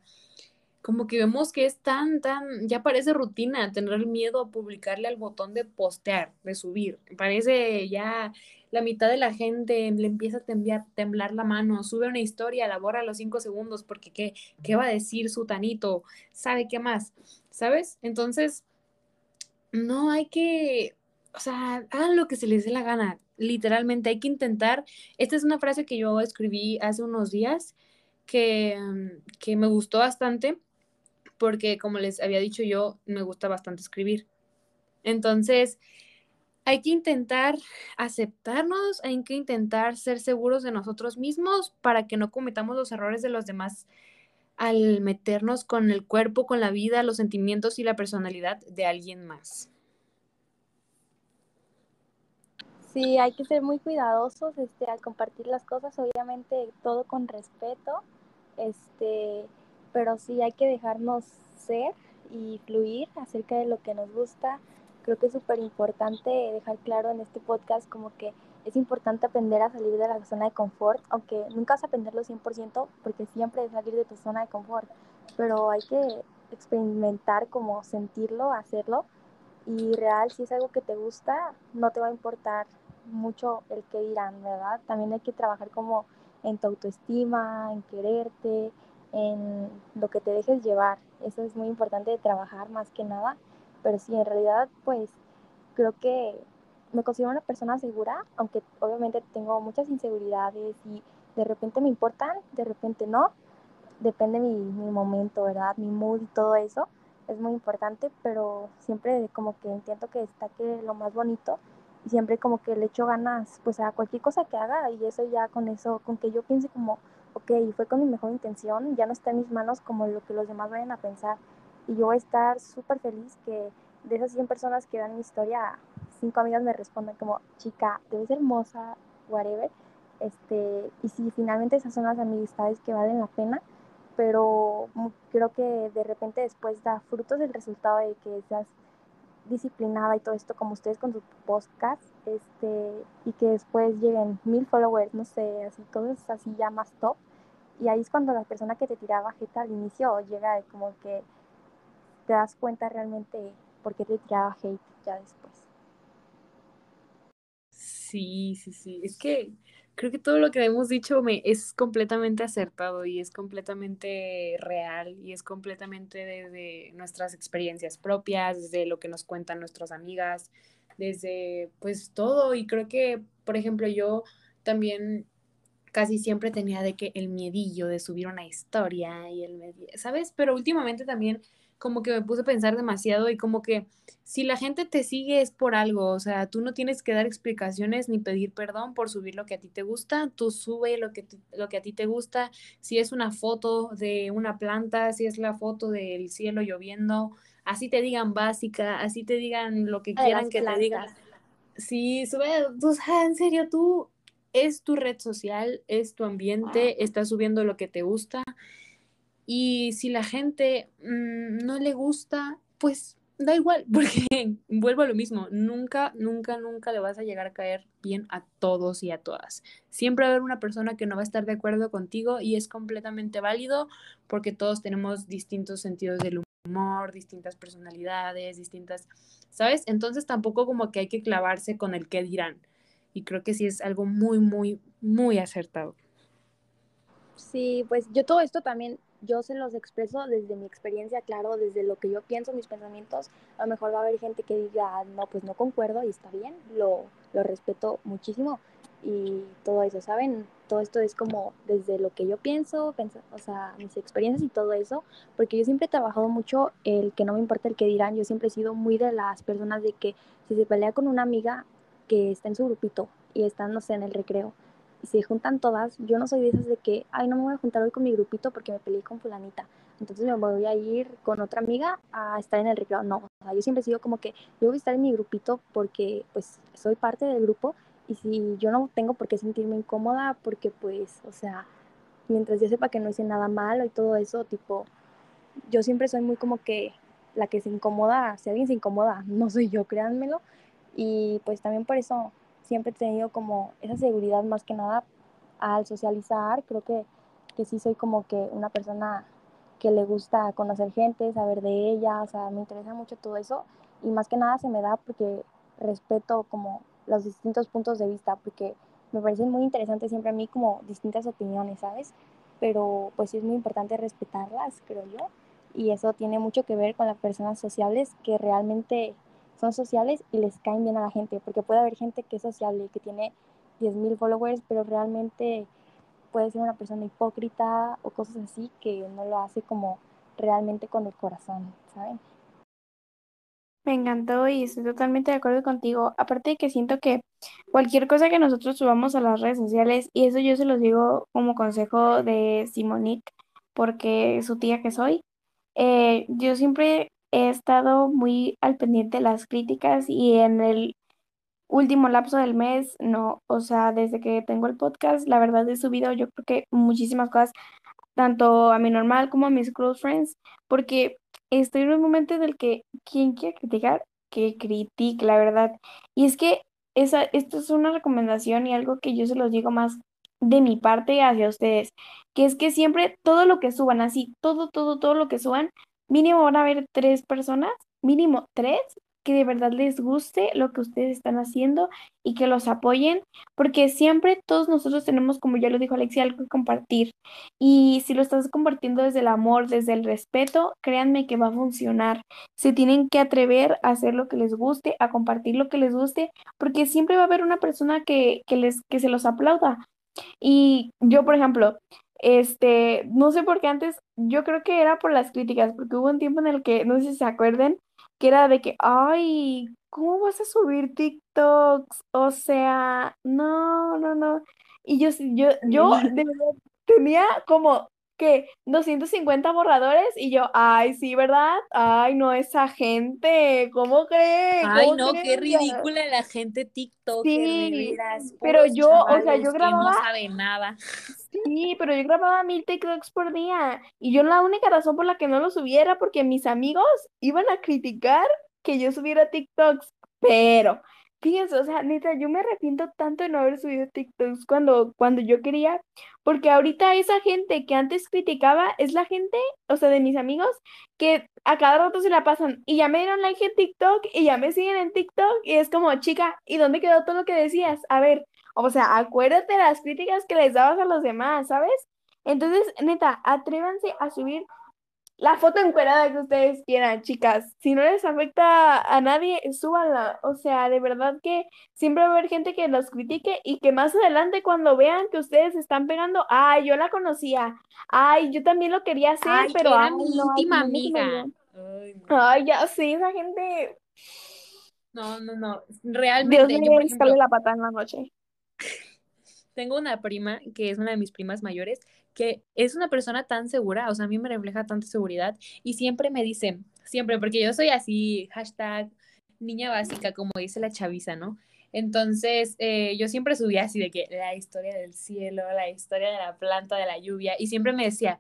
como que vemos que es tan, tan, ya parece rutina tener miedo a publicarle al botón de postear, de subir. Parece ya la mitad de la gente le empieza a temblar, la mano, sube una historia, la borra los cinco segundos porque ¿qué, qué va a decir su tanito? ¿Sabe qué más? ¿Sabes? Entonces, no hay que, o sea, hagan lo que se les dé la gana, literalmente hay que intentar. Esta es una frase que yo escribí hace unos días que, que me gustó bastante porque como les había dicho yo, me gusta bastante escribir. Entonces, hay que intentar aceptarnos, hay que intentar ser seguros de nosotros mismos para que no cometamos los errores de los demás al meternos con el cuerpo, con la vida, los sentimientos y la personalidad de alguien más. Sí, hay que ser muy cuidadosos este, al compartir las cosas, obviamente todo con respeto, este, pero sí hay que dejarnos ser y fluir acerca de lo que nos gusta. Creo que es súper importante dejar claro en este podcast como que es importante aprender a salir de la zona de confort, aunque nunca vas a aprenderlo 100% porque siempre es salir de tu zona de confort, pero hay que experimentar como sentirlo, hacerlo y real, si es algo que te gusta, no te va a importar mucho el que dirán, ¿verdad? También hay que trabajar como en tu autoestima, en quererte, en lo que te dejes llevar. Eso es muy importante de trabajar más que nada. Pero sí, en realidad, pues creo que me considero una persona segura, aunque obviamente tengo muchas inseguridades y de repente me importan, de repente no. Depende mi, mi momento, ¿verdad? Mi mood y todo eso es muy importante, pero siempre como que intento que destaque lo más bonito y siempre como que le echo ganas pues a cualquier cosa que haga y eso ya con eso, con que yo piense como, ok, fue con mi mejor intención, ya no está en mis manos como lo que los demás vayan a pensar y yo voy a estar súper feliz que de esas 100 personas que dan mi historia, cinco amigas me respondan como, chica, te ves hermosa, whatever, este, y si finalmente esas son las amistades que valen la pena, pero creo que de repente después da frutos el resultado de que seas disciplinada y todo esto como ustedes con sus podcast, este, y que después lleguen mil followers, no sé, así, cosas así ya más top. Y ahí es cuando la persona que te tiraba jeta al inicio llega como que te das cuenta realmente por qué te tiraba hate ya después. Sí, sí, sí. Es que creo que todo lo que hemos dicho me, es completamente acertado y es completamente real y es completamente desde nuestras experiencias propias, desde lo que nos cuentan nuestras amigas, desde pues todo. Y creo que, por ejemplo, yo también casi siempre tenía de que el miedillo de subir una historia y el, ¿sabes? Pero últimamente también como que me puse a pensar demasiado y como que si la gente te sigue es por algo, o sea, tú no tienes que dar explicaciones ni pedir perdón por subir lo que a ti te gusta, tú sube lo que, lo que a ti te gusta, si es una foto de una planta, si es la foto del cielo lloviendo, así te digan básica, así te digan lo que quieran que te digan. Sí, sube, o sea, en serio, tú es tu red social, es tu ambiente, estás subiendo lo que te gusta y si la gente mm, no le gusta, pues da igual, porque vuelvo a lo mismo, nunca, nunca, nunca le vas a llegar a caer bien a todos y a todas. Siempre va a haber una persona que no va a estar de acuerdo contigo y es completamente válido porque todos tenemos distintos sentidos del humor, distintas personalidades, distintas, ¿sabes? Entonces tampoco como que hay que clavarse con el qué dirán. Y creo que sí es algo muy, muy, muy acertado. Sí, pues yo todo esto también yo se los expreso desde mi experiencia, claro, desde lo que yo pienso, mis pensamientos. A lo mejor va a haber gente que diga, ah, no, pues no concuerdo y está bien, lo, lo respeto muchísimo y todo eso, ¿saben? Todo esto es como desde lo que yo pienso, o sea, mis experiencias y todo eso, porque yo siempre he trabajado mucho el que no me importa el que dirán, yo siempre he sido muy de las personas de que si se pelea con una amiga que está en su grupito y están, no sé, en el recreo, se juntan todas, yo no soy de esas de que, ay, no me voy a juntar hoy con mi grupito porque me peleé con fulanita. Entonces me voy a ir con otra amiga a estar en el recreo. No, o sea, yo siempre he sido como que yo voy a estar en mi grupito porque pues soy parte del grupo y si yo no tengo por qué sentirme incómoda porque pues, o sea, mientras yo sepa que no hice nada malo y todo eso, tipo, yo siempre soy muy como que la que se incomoda, si alguien se incomoda, no soy yo, créanmelo. Y pues también por eso siempre he tenido como esa seguridad más que nada al socializar. Creo que, que sí soy como que una persona que le gusta conocer gente, saber de ella, o sea, me interesa mucho todo eso y más que nada se me da porque respeto como los distintos puntos de vista, porque me parecen muy interesantes siempre a mí como distintas opiniones, ¿sabes? Pero pues sí es muy importante respetarlas, creo yo, y eso tiene mucho que ver con las personas sociales que realmente sociales y les caen bien a la gente, porque puede haber gente que es sociable que tiene 10.000 followers, pero realmente puede ser una persona hipócrita o cosas así que no lo hace como realmente con el corazón, ¿saben? Me encantó y estoy totalmente de acuerdo contigo. Aparte de que siento que cualquier cosa que nosotros subamos a las redes sociales, y eso yo se los digo como consejo de Simonique, porque su tía que soy, eh, yo siempre he estado muy al pendiente de las críticas y en el último lapso del mes, no, o sea, desde que tengo el podcast, la verdad he subido yo creo que muchísimas cosas, tanto a mi normal como a mis close friends, porque estoy en un momento en el que quien quiere criticar, que critique, la verdad. Y es que esa, esto es una recomendación y algo que yo se los digo más de mi parte hacia ustedes, que es que siempre todo lo que suban, así, todo, todo, todo lo que suban, mínimo van a haber tres personas, mínimo tres, que de verdad les guste lo que ustedes están haciendo y que los apoyen, porque siempre todos nosotros tenemos, como ya lo dijo Alexia, algo que compartir. Y si lo estás compartiendo desde el amor, desde el respeto, créanme que va a funcionar. Se tienen que atrever a hacer lo que les guste, a compartir lo que les guste, porque siempre va a haber una persona que, que les, que se los aplauda. Y yo, por ejemplo, este, no sé por qué antes, yo creo que era por las críticas, porque hubo un tiempo en el que, no sé si se acuerden, que era de que, ay, ¿cómo vas a subir TikToks? O sea, no, no, no. Y yo, yo, yo de verdad tenía como que 250 borradores y yo, ay, sí, ¿verdad? Ay, no, esa gente, ¿cómo cree? Ay, ¿Cómo no, qué ridícula la gente TikToker, de Sí, pero yo, o sea, yo que no grababa, saben nada. sí, pero yo grababa mil TikToks por día y yo la única razón por la que no los subiera era porque mis amigos iban a criticar que yo subiera TikToks, pero fíjense, o sea, neta, yo me arrepiento tanto de no haber subido TikToks cuando, cuando yo quería, porque ahorita esa gente que antes criticaba es la gente, o sea, de mis amigos, que a cada rato se la pasan y ya me dieron like en TikTok y ya me siguen en TikTok y es como, chica, ¿y dónde quedó todo lo que decías? A ver, o sea, acuérdate de las críticas que les dabas a los demás, ¿sabes? Entonces, neta, atrévanse a subir la foto encuerada que ustedes quieran, chicas. Si no les afecta a nadie, súbanla. O sea, de verdad que siempre va a haber gente que los critique y que más adelante cuando vean que ustedes están pegando, ay, yo la conocía, ay, yo también lo quería hacer, Ay, pero era ay, mi no, íntima no amiga. Ay, no. Ay, ya sí, esa gente, No, no, no. Dios Realmente, le escale ejemplo, la pata en la noche. tengo una prima que es una de mis primas mayores, que es una persona tan segura, o sea, a mí me refleja tanta seguridad y siempre me dice, siempre, porque yo soy así, hashtag niña básica, como dice la chaviza, ¿no? Entonces, eh, yo siempre subía así de que la historia del cielo, la historia de la planta, de la lluvia, y siempre me decía,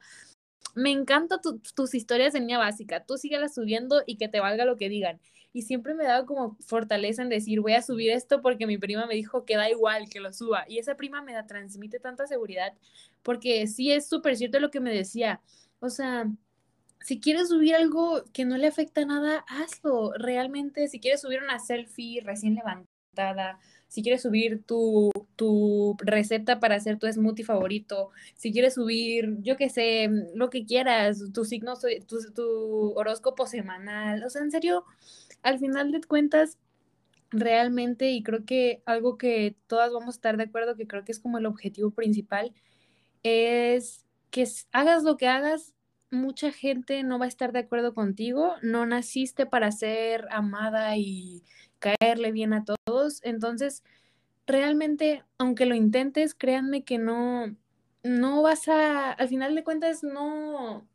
me encantan tu, tus historias de niña básica, tú síguelas subiendo y que te valga lo que digan. Y siempre me daba como fortaleza en decir, voy a subir esto porque mi prima me dijo que da igual que lo suba. Y esa prima me da, transmite tanta seguridad porque sí es súper cierto lo que me decía. O sea, si quieres subir algo que no le afecta nada, hazlo. Realmente, si quieres subir una selfie recién levantada, si quieres subir tu, tu receta para hacer tu smoothie favorito, si quieres subir, yo qué sé, lo que quieras, tu signo, tu, tu horóscopo semanal, o sea, en serio, al final de cuentas, realmente, y creo que algo que todas vamos a estar de acuerdo, que creo que es como el objetivo principal, es que hagas lo que hagas, mucha gente no va a estar de acuerdo contigo, no naciste para ser amada y caerle bien a todos, entonces realmente, aunque lo intentes, créanme que no, no vas a, al final de cuentas, no,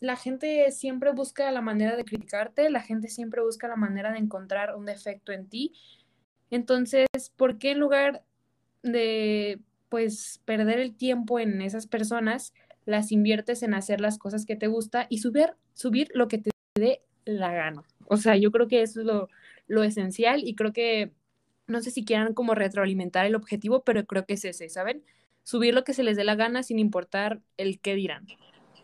la gente siempre busca la manera de criticarte, la gente siempre busca la manera de encontrar un defecto en ti. Entonces, ¿por qué en lugar de pues perder el tiempo en esas personas, las inviertes en hacer las cosas que te gusta y subir, subir lo que te dé la gana? O sea, yo creo que eso es lo, lo esencial y creo que no sé si quieran como retroalimentar el objetivo, pero creo que es ese, ¿saben? Subir lo que se les dé la gana sin importar el qué dirán.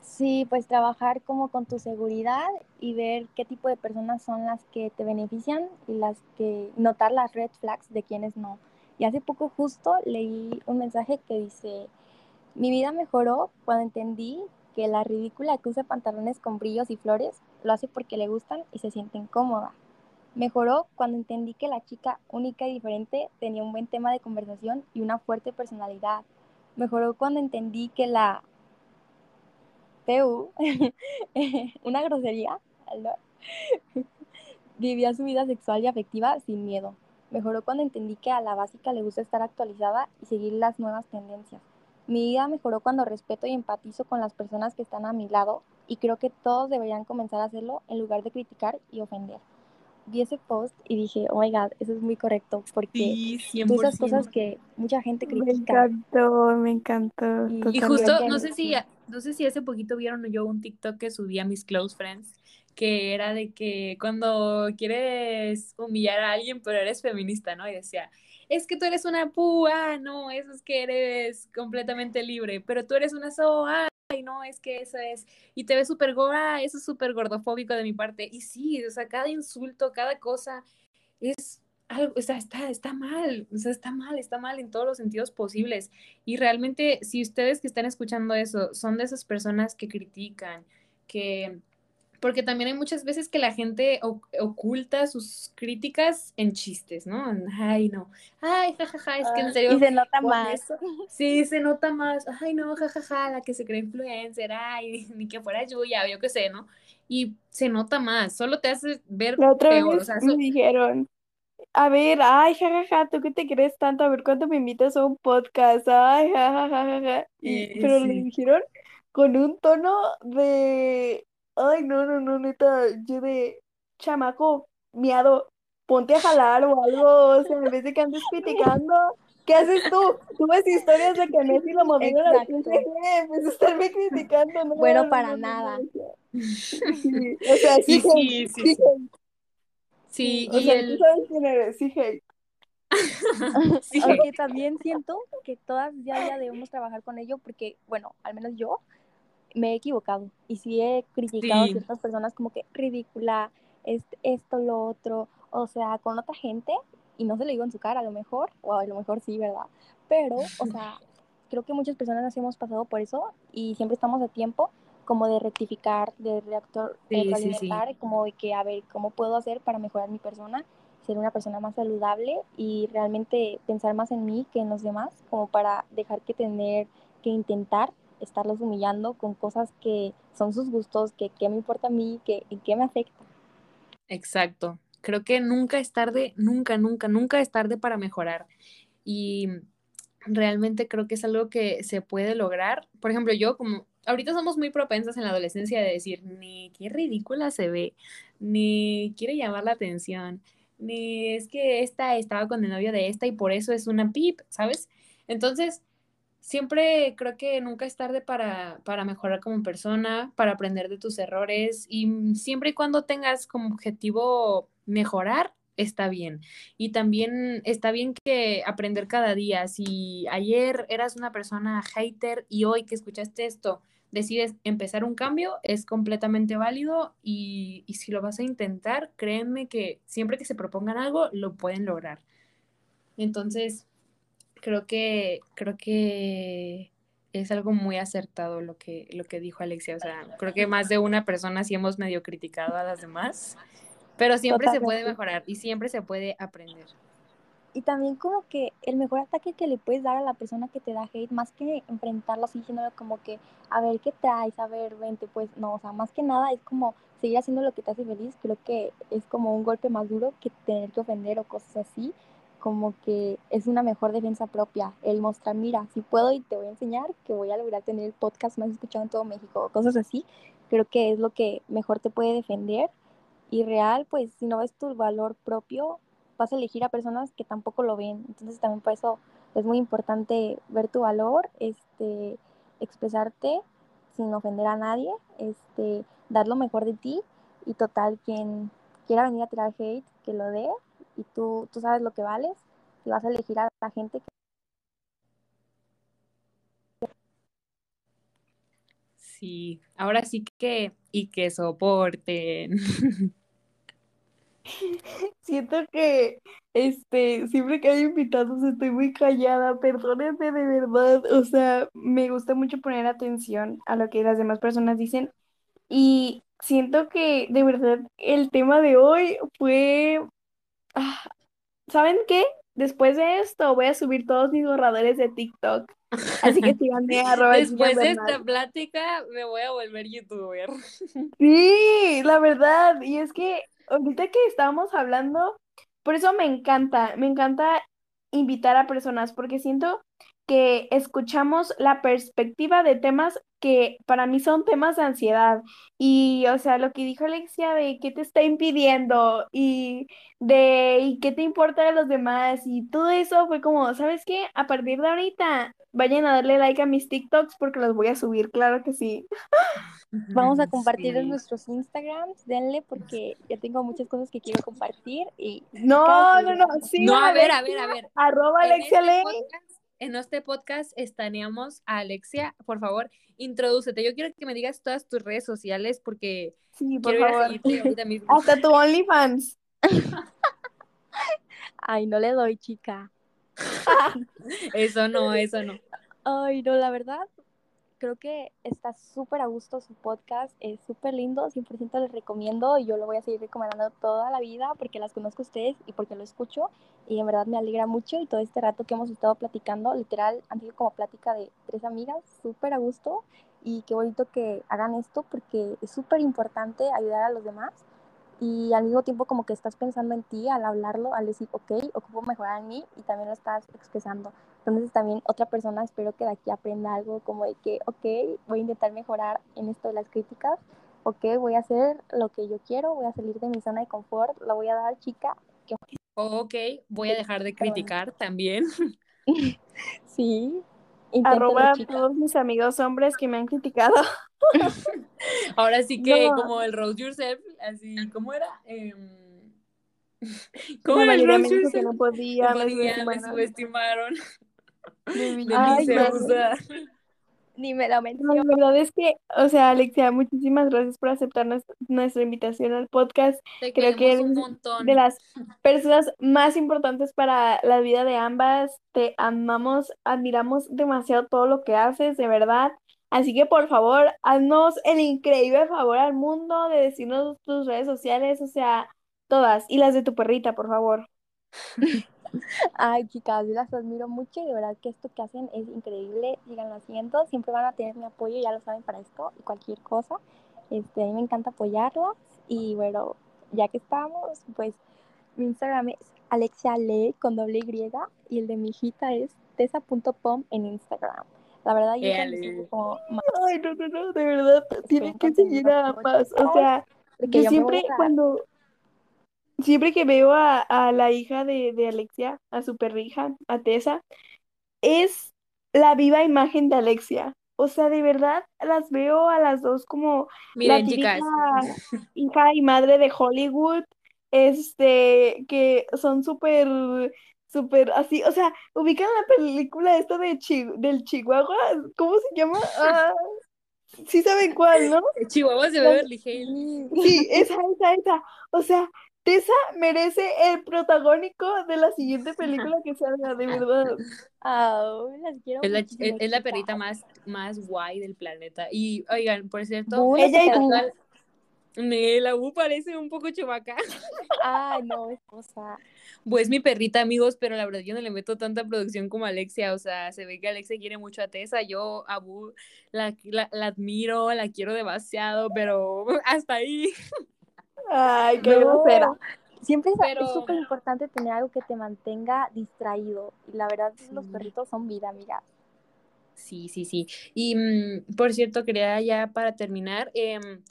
Sí, pues trabajar como con tu seguridad y ver qué tipo de personas son las que te benefician y las que notar las red flags de quienes no. Y hace poco justo leí un mensaje que dice, mi vida mejoró cuando entendí que la ridícula que usa pantalones con brillos y flores lo hace porque le gustan y se siente incómoda. Mejoró cuando entendí que la chica única y diferente tenía un buen tema de conversación y una fuerte personalidad. Mejoró cuando entendí que la PU, una grosería, vivía su vida sexual y afectiva sin miedo. Mejoró cuando entendí que a la básica le gusta estar actualizada y seguir las nuevas tendencias. Mi vida mejoró cuando respeto y empatizo con las personas que están a mi lado y creo que todos deberían comenzar a hacerlo en lugar de criticar y ofender. Vi ese post y dije, oh my god, eso es muy correcto porque sí, tú esas cosas que mucha gente Me critica. encantó, me encantó. Y- justo, no sé si, no sé si hace poquito vieron yo un TikTok que subí a mis close friends, que era de que cuando quieres humillar a alguien, pero eres feminista, ¿no? Y decía, es que tú eres una púa, no, eso es que eres completamente libre, pero tú eres una soa, ay, no, es que eso es, y te ves súper gorda, eso es súper gordofóbico de mi parte. Y sí, o sea, cada insulto, cada cosa es algo, o sea, está, está mal, o sea, está mal, está mal en todos los sentidos posibles. Y realmente, si ustedes que están escuchando eso son de esas personas que critican, que... Porque también hay muchas veces que la gente oculta sus críticas en chistes, ¿no? Ay, no. Ay, jajaja, es que en serio. Y se nota más. eso- Sí, se nota más. Ay, no, jajaja, la que se cree influencer, ay, ni que fuera Yuya, yo qué sé, ¿no? Y se nota más, solo te hace ver La otra peor, o sea, me dijeron, a ver, ay, jajaja, ¿tú qué te crees tanto? A ver cuándo me invitas a un podcast, ay, jajajaja. Y, Eh, pero le sí. dijeron con un tono de, ay, no, no, no, neta, yo de chamaco, miado, ponte a jalar o algo, o sea, en vez de que andes criticando, ¿qué haces tú? Tú ves historias de que Messi lo movieron al Exacto. 15G, pues estarme criticando, no. Bueno, no, para no, no, nada. no, o sea, sí, o sea, sí, sí, sí, sí, sí. hate, Sí, o y sea, tú el... sabes quién eres, sí, hate. Sí, Aunque también siento que todas ya día debemos trabajar con ello porque, bueno, al menos yo me he equivocado y sí he criticado a Sí. ciertas personas como que ridícula, este, esto, lo otro, o sea, con otra gente y no se lo digo en su cara a lo mejor, o a lo mejor sí, ¿verdad? Pero, o sea, creo que muchas personas nos hemos pasado por eso y siempre estamos a tiempo como de rectificar, de reactor, Sí, sí, sí. como de que, a ver, ¿cómo puedo hacer para mejorar mi persona? ser una persona más saludable y realmente pensar más en mí que en los demás, como para dejar que tener que intentar estarlos humillando con cosas que son sus gustos, que qué me importa a mí, que qué me afecta. Exacto. Creo que nunca es tarde, nunca, nunca, nunca es tarde para mejorar. Y realmente creo que es algo que se puede lograr. Por ejemplo, yo como ahorita somos muy propensas en la adolescencia de decir, ni qué ridícula se ve, ni quiere llamar la atención, ni es que esta estaba con el novio de esta y por eso es una pip, ¿sabes? Entonces, siempre creo que nunca es tarde para, para mejorar como persona, para aprender de tus errores y siempre y cuando tengas como objetivo mejorar, está bien. Y también está bien que aprender cada día. Si ayer eras una persona hater y hoy que escuchaste esto decides empezar un cambio, es completamente válido y, y si lo vas a intentar, créeme que siempre que se propongan algo, lo pueden lograr. Entonces, creo que, creo que es algo muy acertado lo que, lo que dijo Alexia. O sea, creo que más de una persona sí hemos medio criticado a las demás, pero siempre se puede Totalmente. mejorar y siempre se puede aprender. Y también como que el mejor ataque que le puedes dar a la persona que te da hate, más que enfrentarlo así diciéndole como que, a ver, ¿qué traes? A ver, vente, pues no, o sea, más que nada es como seguir haciendo lo que te hace feliz, creo que es como un golpe más duro que tener que ofender o cosas así, como que es una mejor defensa propia, el mostrar, mira, si puedo y te voy a enseñar que voy a lograr tener el podcast más escuchado en todo México, cosas así, creo que es lo que mejor te puede defender y real, pues si no ves tu valor propio, vas a elegir a personas que tampoco lo ven. Entonces también por eso es muy importante ver tu valor, este, expresarte sin ofender a nadie, este, dar lo mejor de ti y total, quien quiera venir a tirar hate, que lo dé y tú, tú sabes lo que vales y vas a elegir a la gente que... Sí, ahora sí que, y que soporten. Siento que este, siempre que hay invitados estoy muy callada, perdónenme de verdad, o sea, me gusta mucho poner atención a lo que las demás personas dicen y siento que de verdad el tema de hoy fue, ah, ¿saben qué? Después de esto voy a subir todos mis borradores de TikTok, así que síganme arroba Después de esta plática me voy a volver youtuber. Sí, la verdad, y es que ahorita que estábamos hablando, por eso me encanta, me encanta invitar a personas, porque siento que escuchamos la perspectiva de temas que para mí son temas de ansiedad. Y, o sea, lo que dijo Alexia de qué te está impidiendo y de y qué te importa de los demás y todo eso fue como, ¿sabes qué? A partir de ahorita, vayan a darle like a mis TikToks porque los voy a subir, claro que sí. Vamos a compartir en nuestros Instagrams, denle porque yo tengo muchas cosas que quiero compartir y No, no, no, sí, No, a ver, a ver, a ver. arroba Alexia este, Ley. podcast, en este podcast estaneamos a Alexia. Por favor, introdúcete. Yo quiero que me digas todas tus redes sociales porque Sí, por quiero ir a favor. ahorita mismo. Hasta tu OnlyFans. Ay, no le doy, chica. Eso no, eso no. Ay, no, la verdad, creo que está súper a gusto su podcast, es súper lindo, 100% les recomiendo y yo lo voy a seguir recomendando toda la vida porque las conozco ustedes y porque lo escucho y en verdad me alegra mucho y todo este rato que hemos estado platicando, literal, han sido como plática de tres amigas, súper a gusto y qué bonito que hagan esto porque es súper importante ayudar a los demás y al mismo tiempo como que estás pensando en ti al hablarlo, al decir, ok, ocupo mejorar en mí y también lo estás expresando. Entonces también otra persona espero que de aquí aprenda algo como de que, ok, voy a intentar mejorar en esto de las críticas, ok, voy a hacer lo que yo quiero, voy a salir de mi zona de confort, lo voy a dar chica. Que... Ok, voy a dejar de criticar también. sí. Arroba a todos mis amigos hombres que me han criticado. Ahora sí que como el Rose Yourself, así, ¿cómo era? Eh, ¿Cómo era el Rose Yourself? Que no podía, no podía me subestimaron. Ay, Ni me la menciono. La verdad es que, o sea, Alexia, muchísimas gracias por aceptar nuestra, invitación al podcast. Creo que eres de las personas más importantes para la vida de ambas. Te amamos, admiramos demasiado todo lo que haces, de verdad. Así que por favor, haznos el increíble favor al mundo de decirnos tus redes sociales, o sea, todas, y las de tu perrita, por favor. Ay, chicas, yo las admiro mucho y de verdad que esto que hacen es increíble. Sigan haciendo, siempre van a tener mi apoyo, ya lo saben para esto y cualquier cosa. Este, a mí me encanta apoyarlas y bueno, ya que estamos, pues mi Instagram es Alexia con doble Y y el de mi hijita es tesa.pom en Instagram. La verdad, yo como Ay, no, no, no, de verdad, tienen que seguir a ambas. O sea, yo siempre cuando siempre que veo a, la hija de, Alexia, a su perrija, a Tessa, es la viva imagen de Alexia. O sea, de verdad las veo a las dos como la típica hija y madre de Hollywood, este, que son súper, súper así, o sea, ubican la película esta de del Chihuahua, ¿cómo se llama? Ah, sí saben cuál, ¿no? Chihuahua de Beverly Hills. Sí, esa, esa, esa. O sea, Tessa merece el protagónico de la siguiente película que salga, de verdad. es, la, es, la, perrita más, más guay del planeta. Y oigan, por cierto, ella y La U parece un poco chubaca. Ay, no, esposa. Pues mi perrita, amigos, pero la verdad yo no le meto tanta producción como Alexia. O sea, se ve que Alexia quiere mucho a Tessa. Yo a Bu la, la, la admiro, la quiero demasiado, pero hasta ahí. Ay, qué grosera. Siempre es súper importante tener algo que te mantenga distraído. Y la verdad, los perritos son vida, amiga. Sí, sí, sí. Y mm, por cierto, quería ya para terminar, em,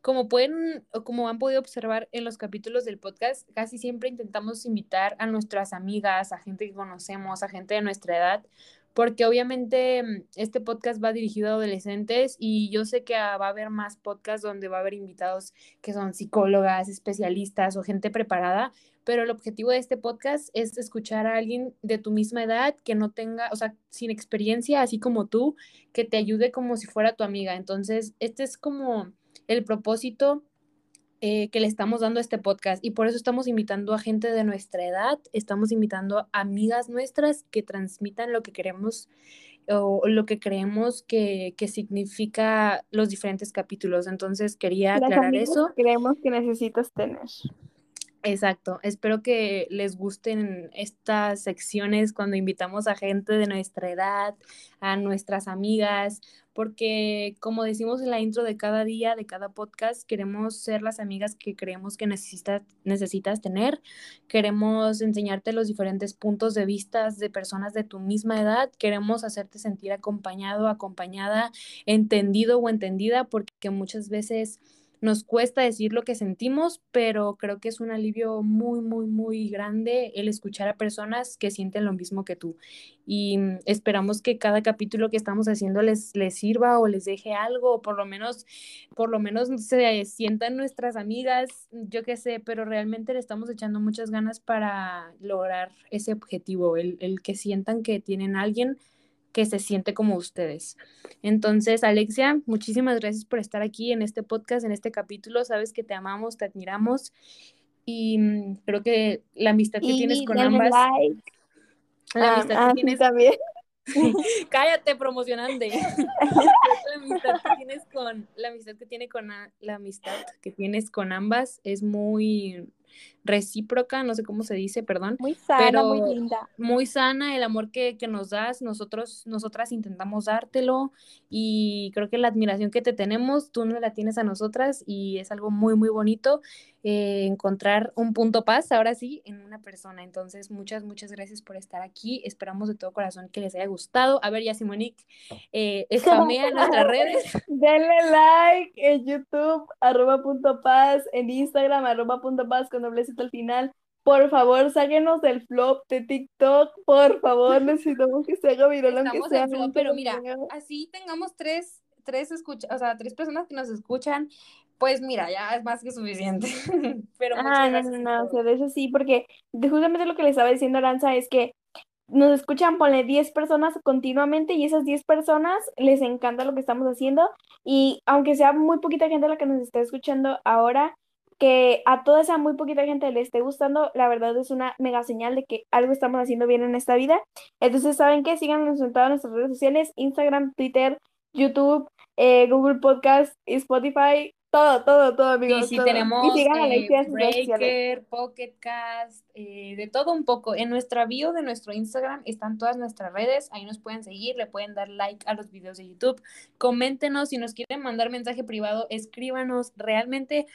como pueden, o como han podido observar en los capítulos del podcast, casi siempre intentamos invitar a nuestras amigas, a gente que conocemos, a gente de nuestra edad, porque obviamente mm, este podcast va dirigido a adolescentes y yo sé que va a haber más podcasts donde va a haber invitados que son psicólogas, especialistas o gente preparada, pero el objetivo de este podcast es escuchar a alguien de tu misma edad que no tenga, o sea, sin experiencia, así como tú, que te ayude como si fuera tu amiga. Entonces, este es como el propósito eh, que le estamos dando a este podcast y por eso estamos invitando a gente de nuestra edad, estamos invitando a amigas nuestras que transmitan lo que queremos o lo que creemos que, que significa los diferentes capítulos. Entonces quería aclarar eso. Creemos que necesitas tener. Exacto, espero que les gusten estas secciones cuando invitamos a gente de nuestra edad, a nuestras amigas, porque como decimos en la intro de cada día, de cada podcast, queremos ser las amigas que creemos que necesitas, necesitas tener, queremos enseñarte los diferentes puntos de vista de personas de tu misma edad, queremos hacerte sentir acompañado, acompañada, entendido o entendida, porque muchas veces nos cuesta decir lo que sentimos, pero creo que es un alivio muy, muy, muy grande el escuchar a personas que sienten lo mismo que tú. Y mm, esperamos que cada capítulo que estamos haciendo les, les sirva o les deje algo, o por lo menos, por lo menos se sientan nuestras amigas, yo qué sé, pero realmente le estamos echando muchas ganas para lograr ese objetivo, el, el que sientan que tienen alguien que se siente como ustedes. Entonces, Alexia, muchísimas gracias por estar aquí en este podcast, en este capítulo. Sabes que te amamos, te admiramos y mm, creo que la amistad que tienes con ambas. La ah, amistad que ah, tienes también. Cállate, promocionante. la amistad que tienes con la amistad que tiene con la amistad que tienes con ambas es muy recíproca, no sé cómo se dice, perdón. Muy sana, muy linda. Muy sana, el amor que, que, nos das, nosotros, nosotras intentamos dártelo y creo que la admiración que te tenemos, tú no la tienes a nosotras y es algo muy, muy bonito. Eh, encontrar un punto paz, ahora sí, en una persona. Entonces, muchas, muchas gracias por estar aquí. Esperamos de todo corazón que les haya gustado. A ver, ya Simonique, eh, spamea en nuestras redes. Denle like en YouTube, arroba punto paz, en Instagram, arroba punto paz con doble al final. Por favor, sáquenos del flop de TikTok, por favor, necesitamos que se haga viral aunque sea flop, pero mira, así tengamos tres, tres escucha, o sea, tres personas que nos escuchan, pues mira, ya es más que suficiente. pero muchas Ah, no, gracias no, no, o todos. sea, de eso sí, porque justamente lo que le estaba diciendo Aranza es que nos escuchan, ponle 10 personas continuamente y esas 10 personas les encanta lo que estamos haciendo y aunque sea muy poquita gente la que nos está escuchando ahora, que a toda esa muy poquita gente le esté gustando, la verdad es una mega señal de que algo estamos haciendo bien en esta vida. Entonces, ¿saben qué? Síganos en todas nuestras redes sociales, Instagram, Twitter, YouTube, eh, Google Podcast, Spotify, todo, todo, todo, amigos. Todo. tenemos Y sigan a eh. Breaker, Pocket Cast, eh, de todo un poco. En nuestra bio de nuestro Instagram están todas nuestras redes, ahí nos pueden seguir, le pueden dar like a los videos de YouTube, coméntenos, si nos quieren mandar mensaje privado, escríbanos, realmente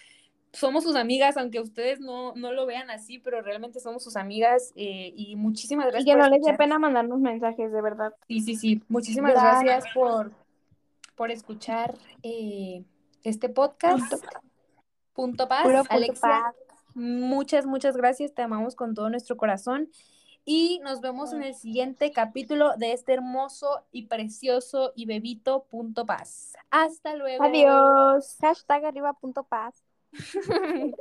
somos sus amigas, aunque ustedes no, no lo vean así, pero realmente somos sus amigas eh, y muchísimas Y gracias que por no les dé pena mandarnos mensajes, de verdad. Sí, sí, sí, muchísimas Gracias. gracias por, por escuchar este podcast. Punto paz, Puro punto Alexia. paz. Muchas, muchas gracias. Te amamos con todo nuestro corazón. Y nos vemos en el siguiente capítulo de este hermoso y precioso y bebito punto paz. Hasta luego. Adiós. Hashtag arriba punto paz.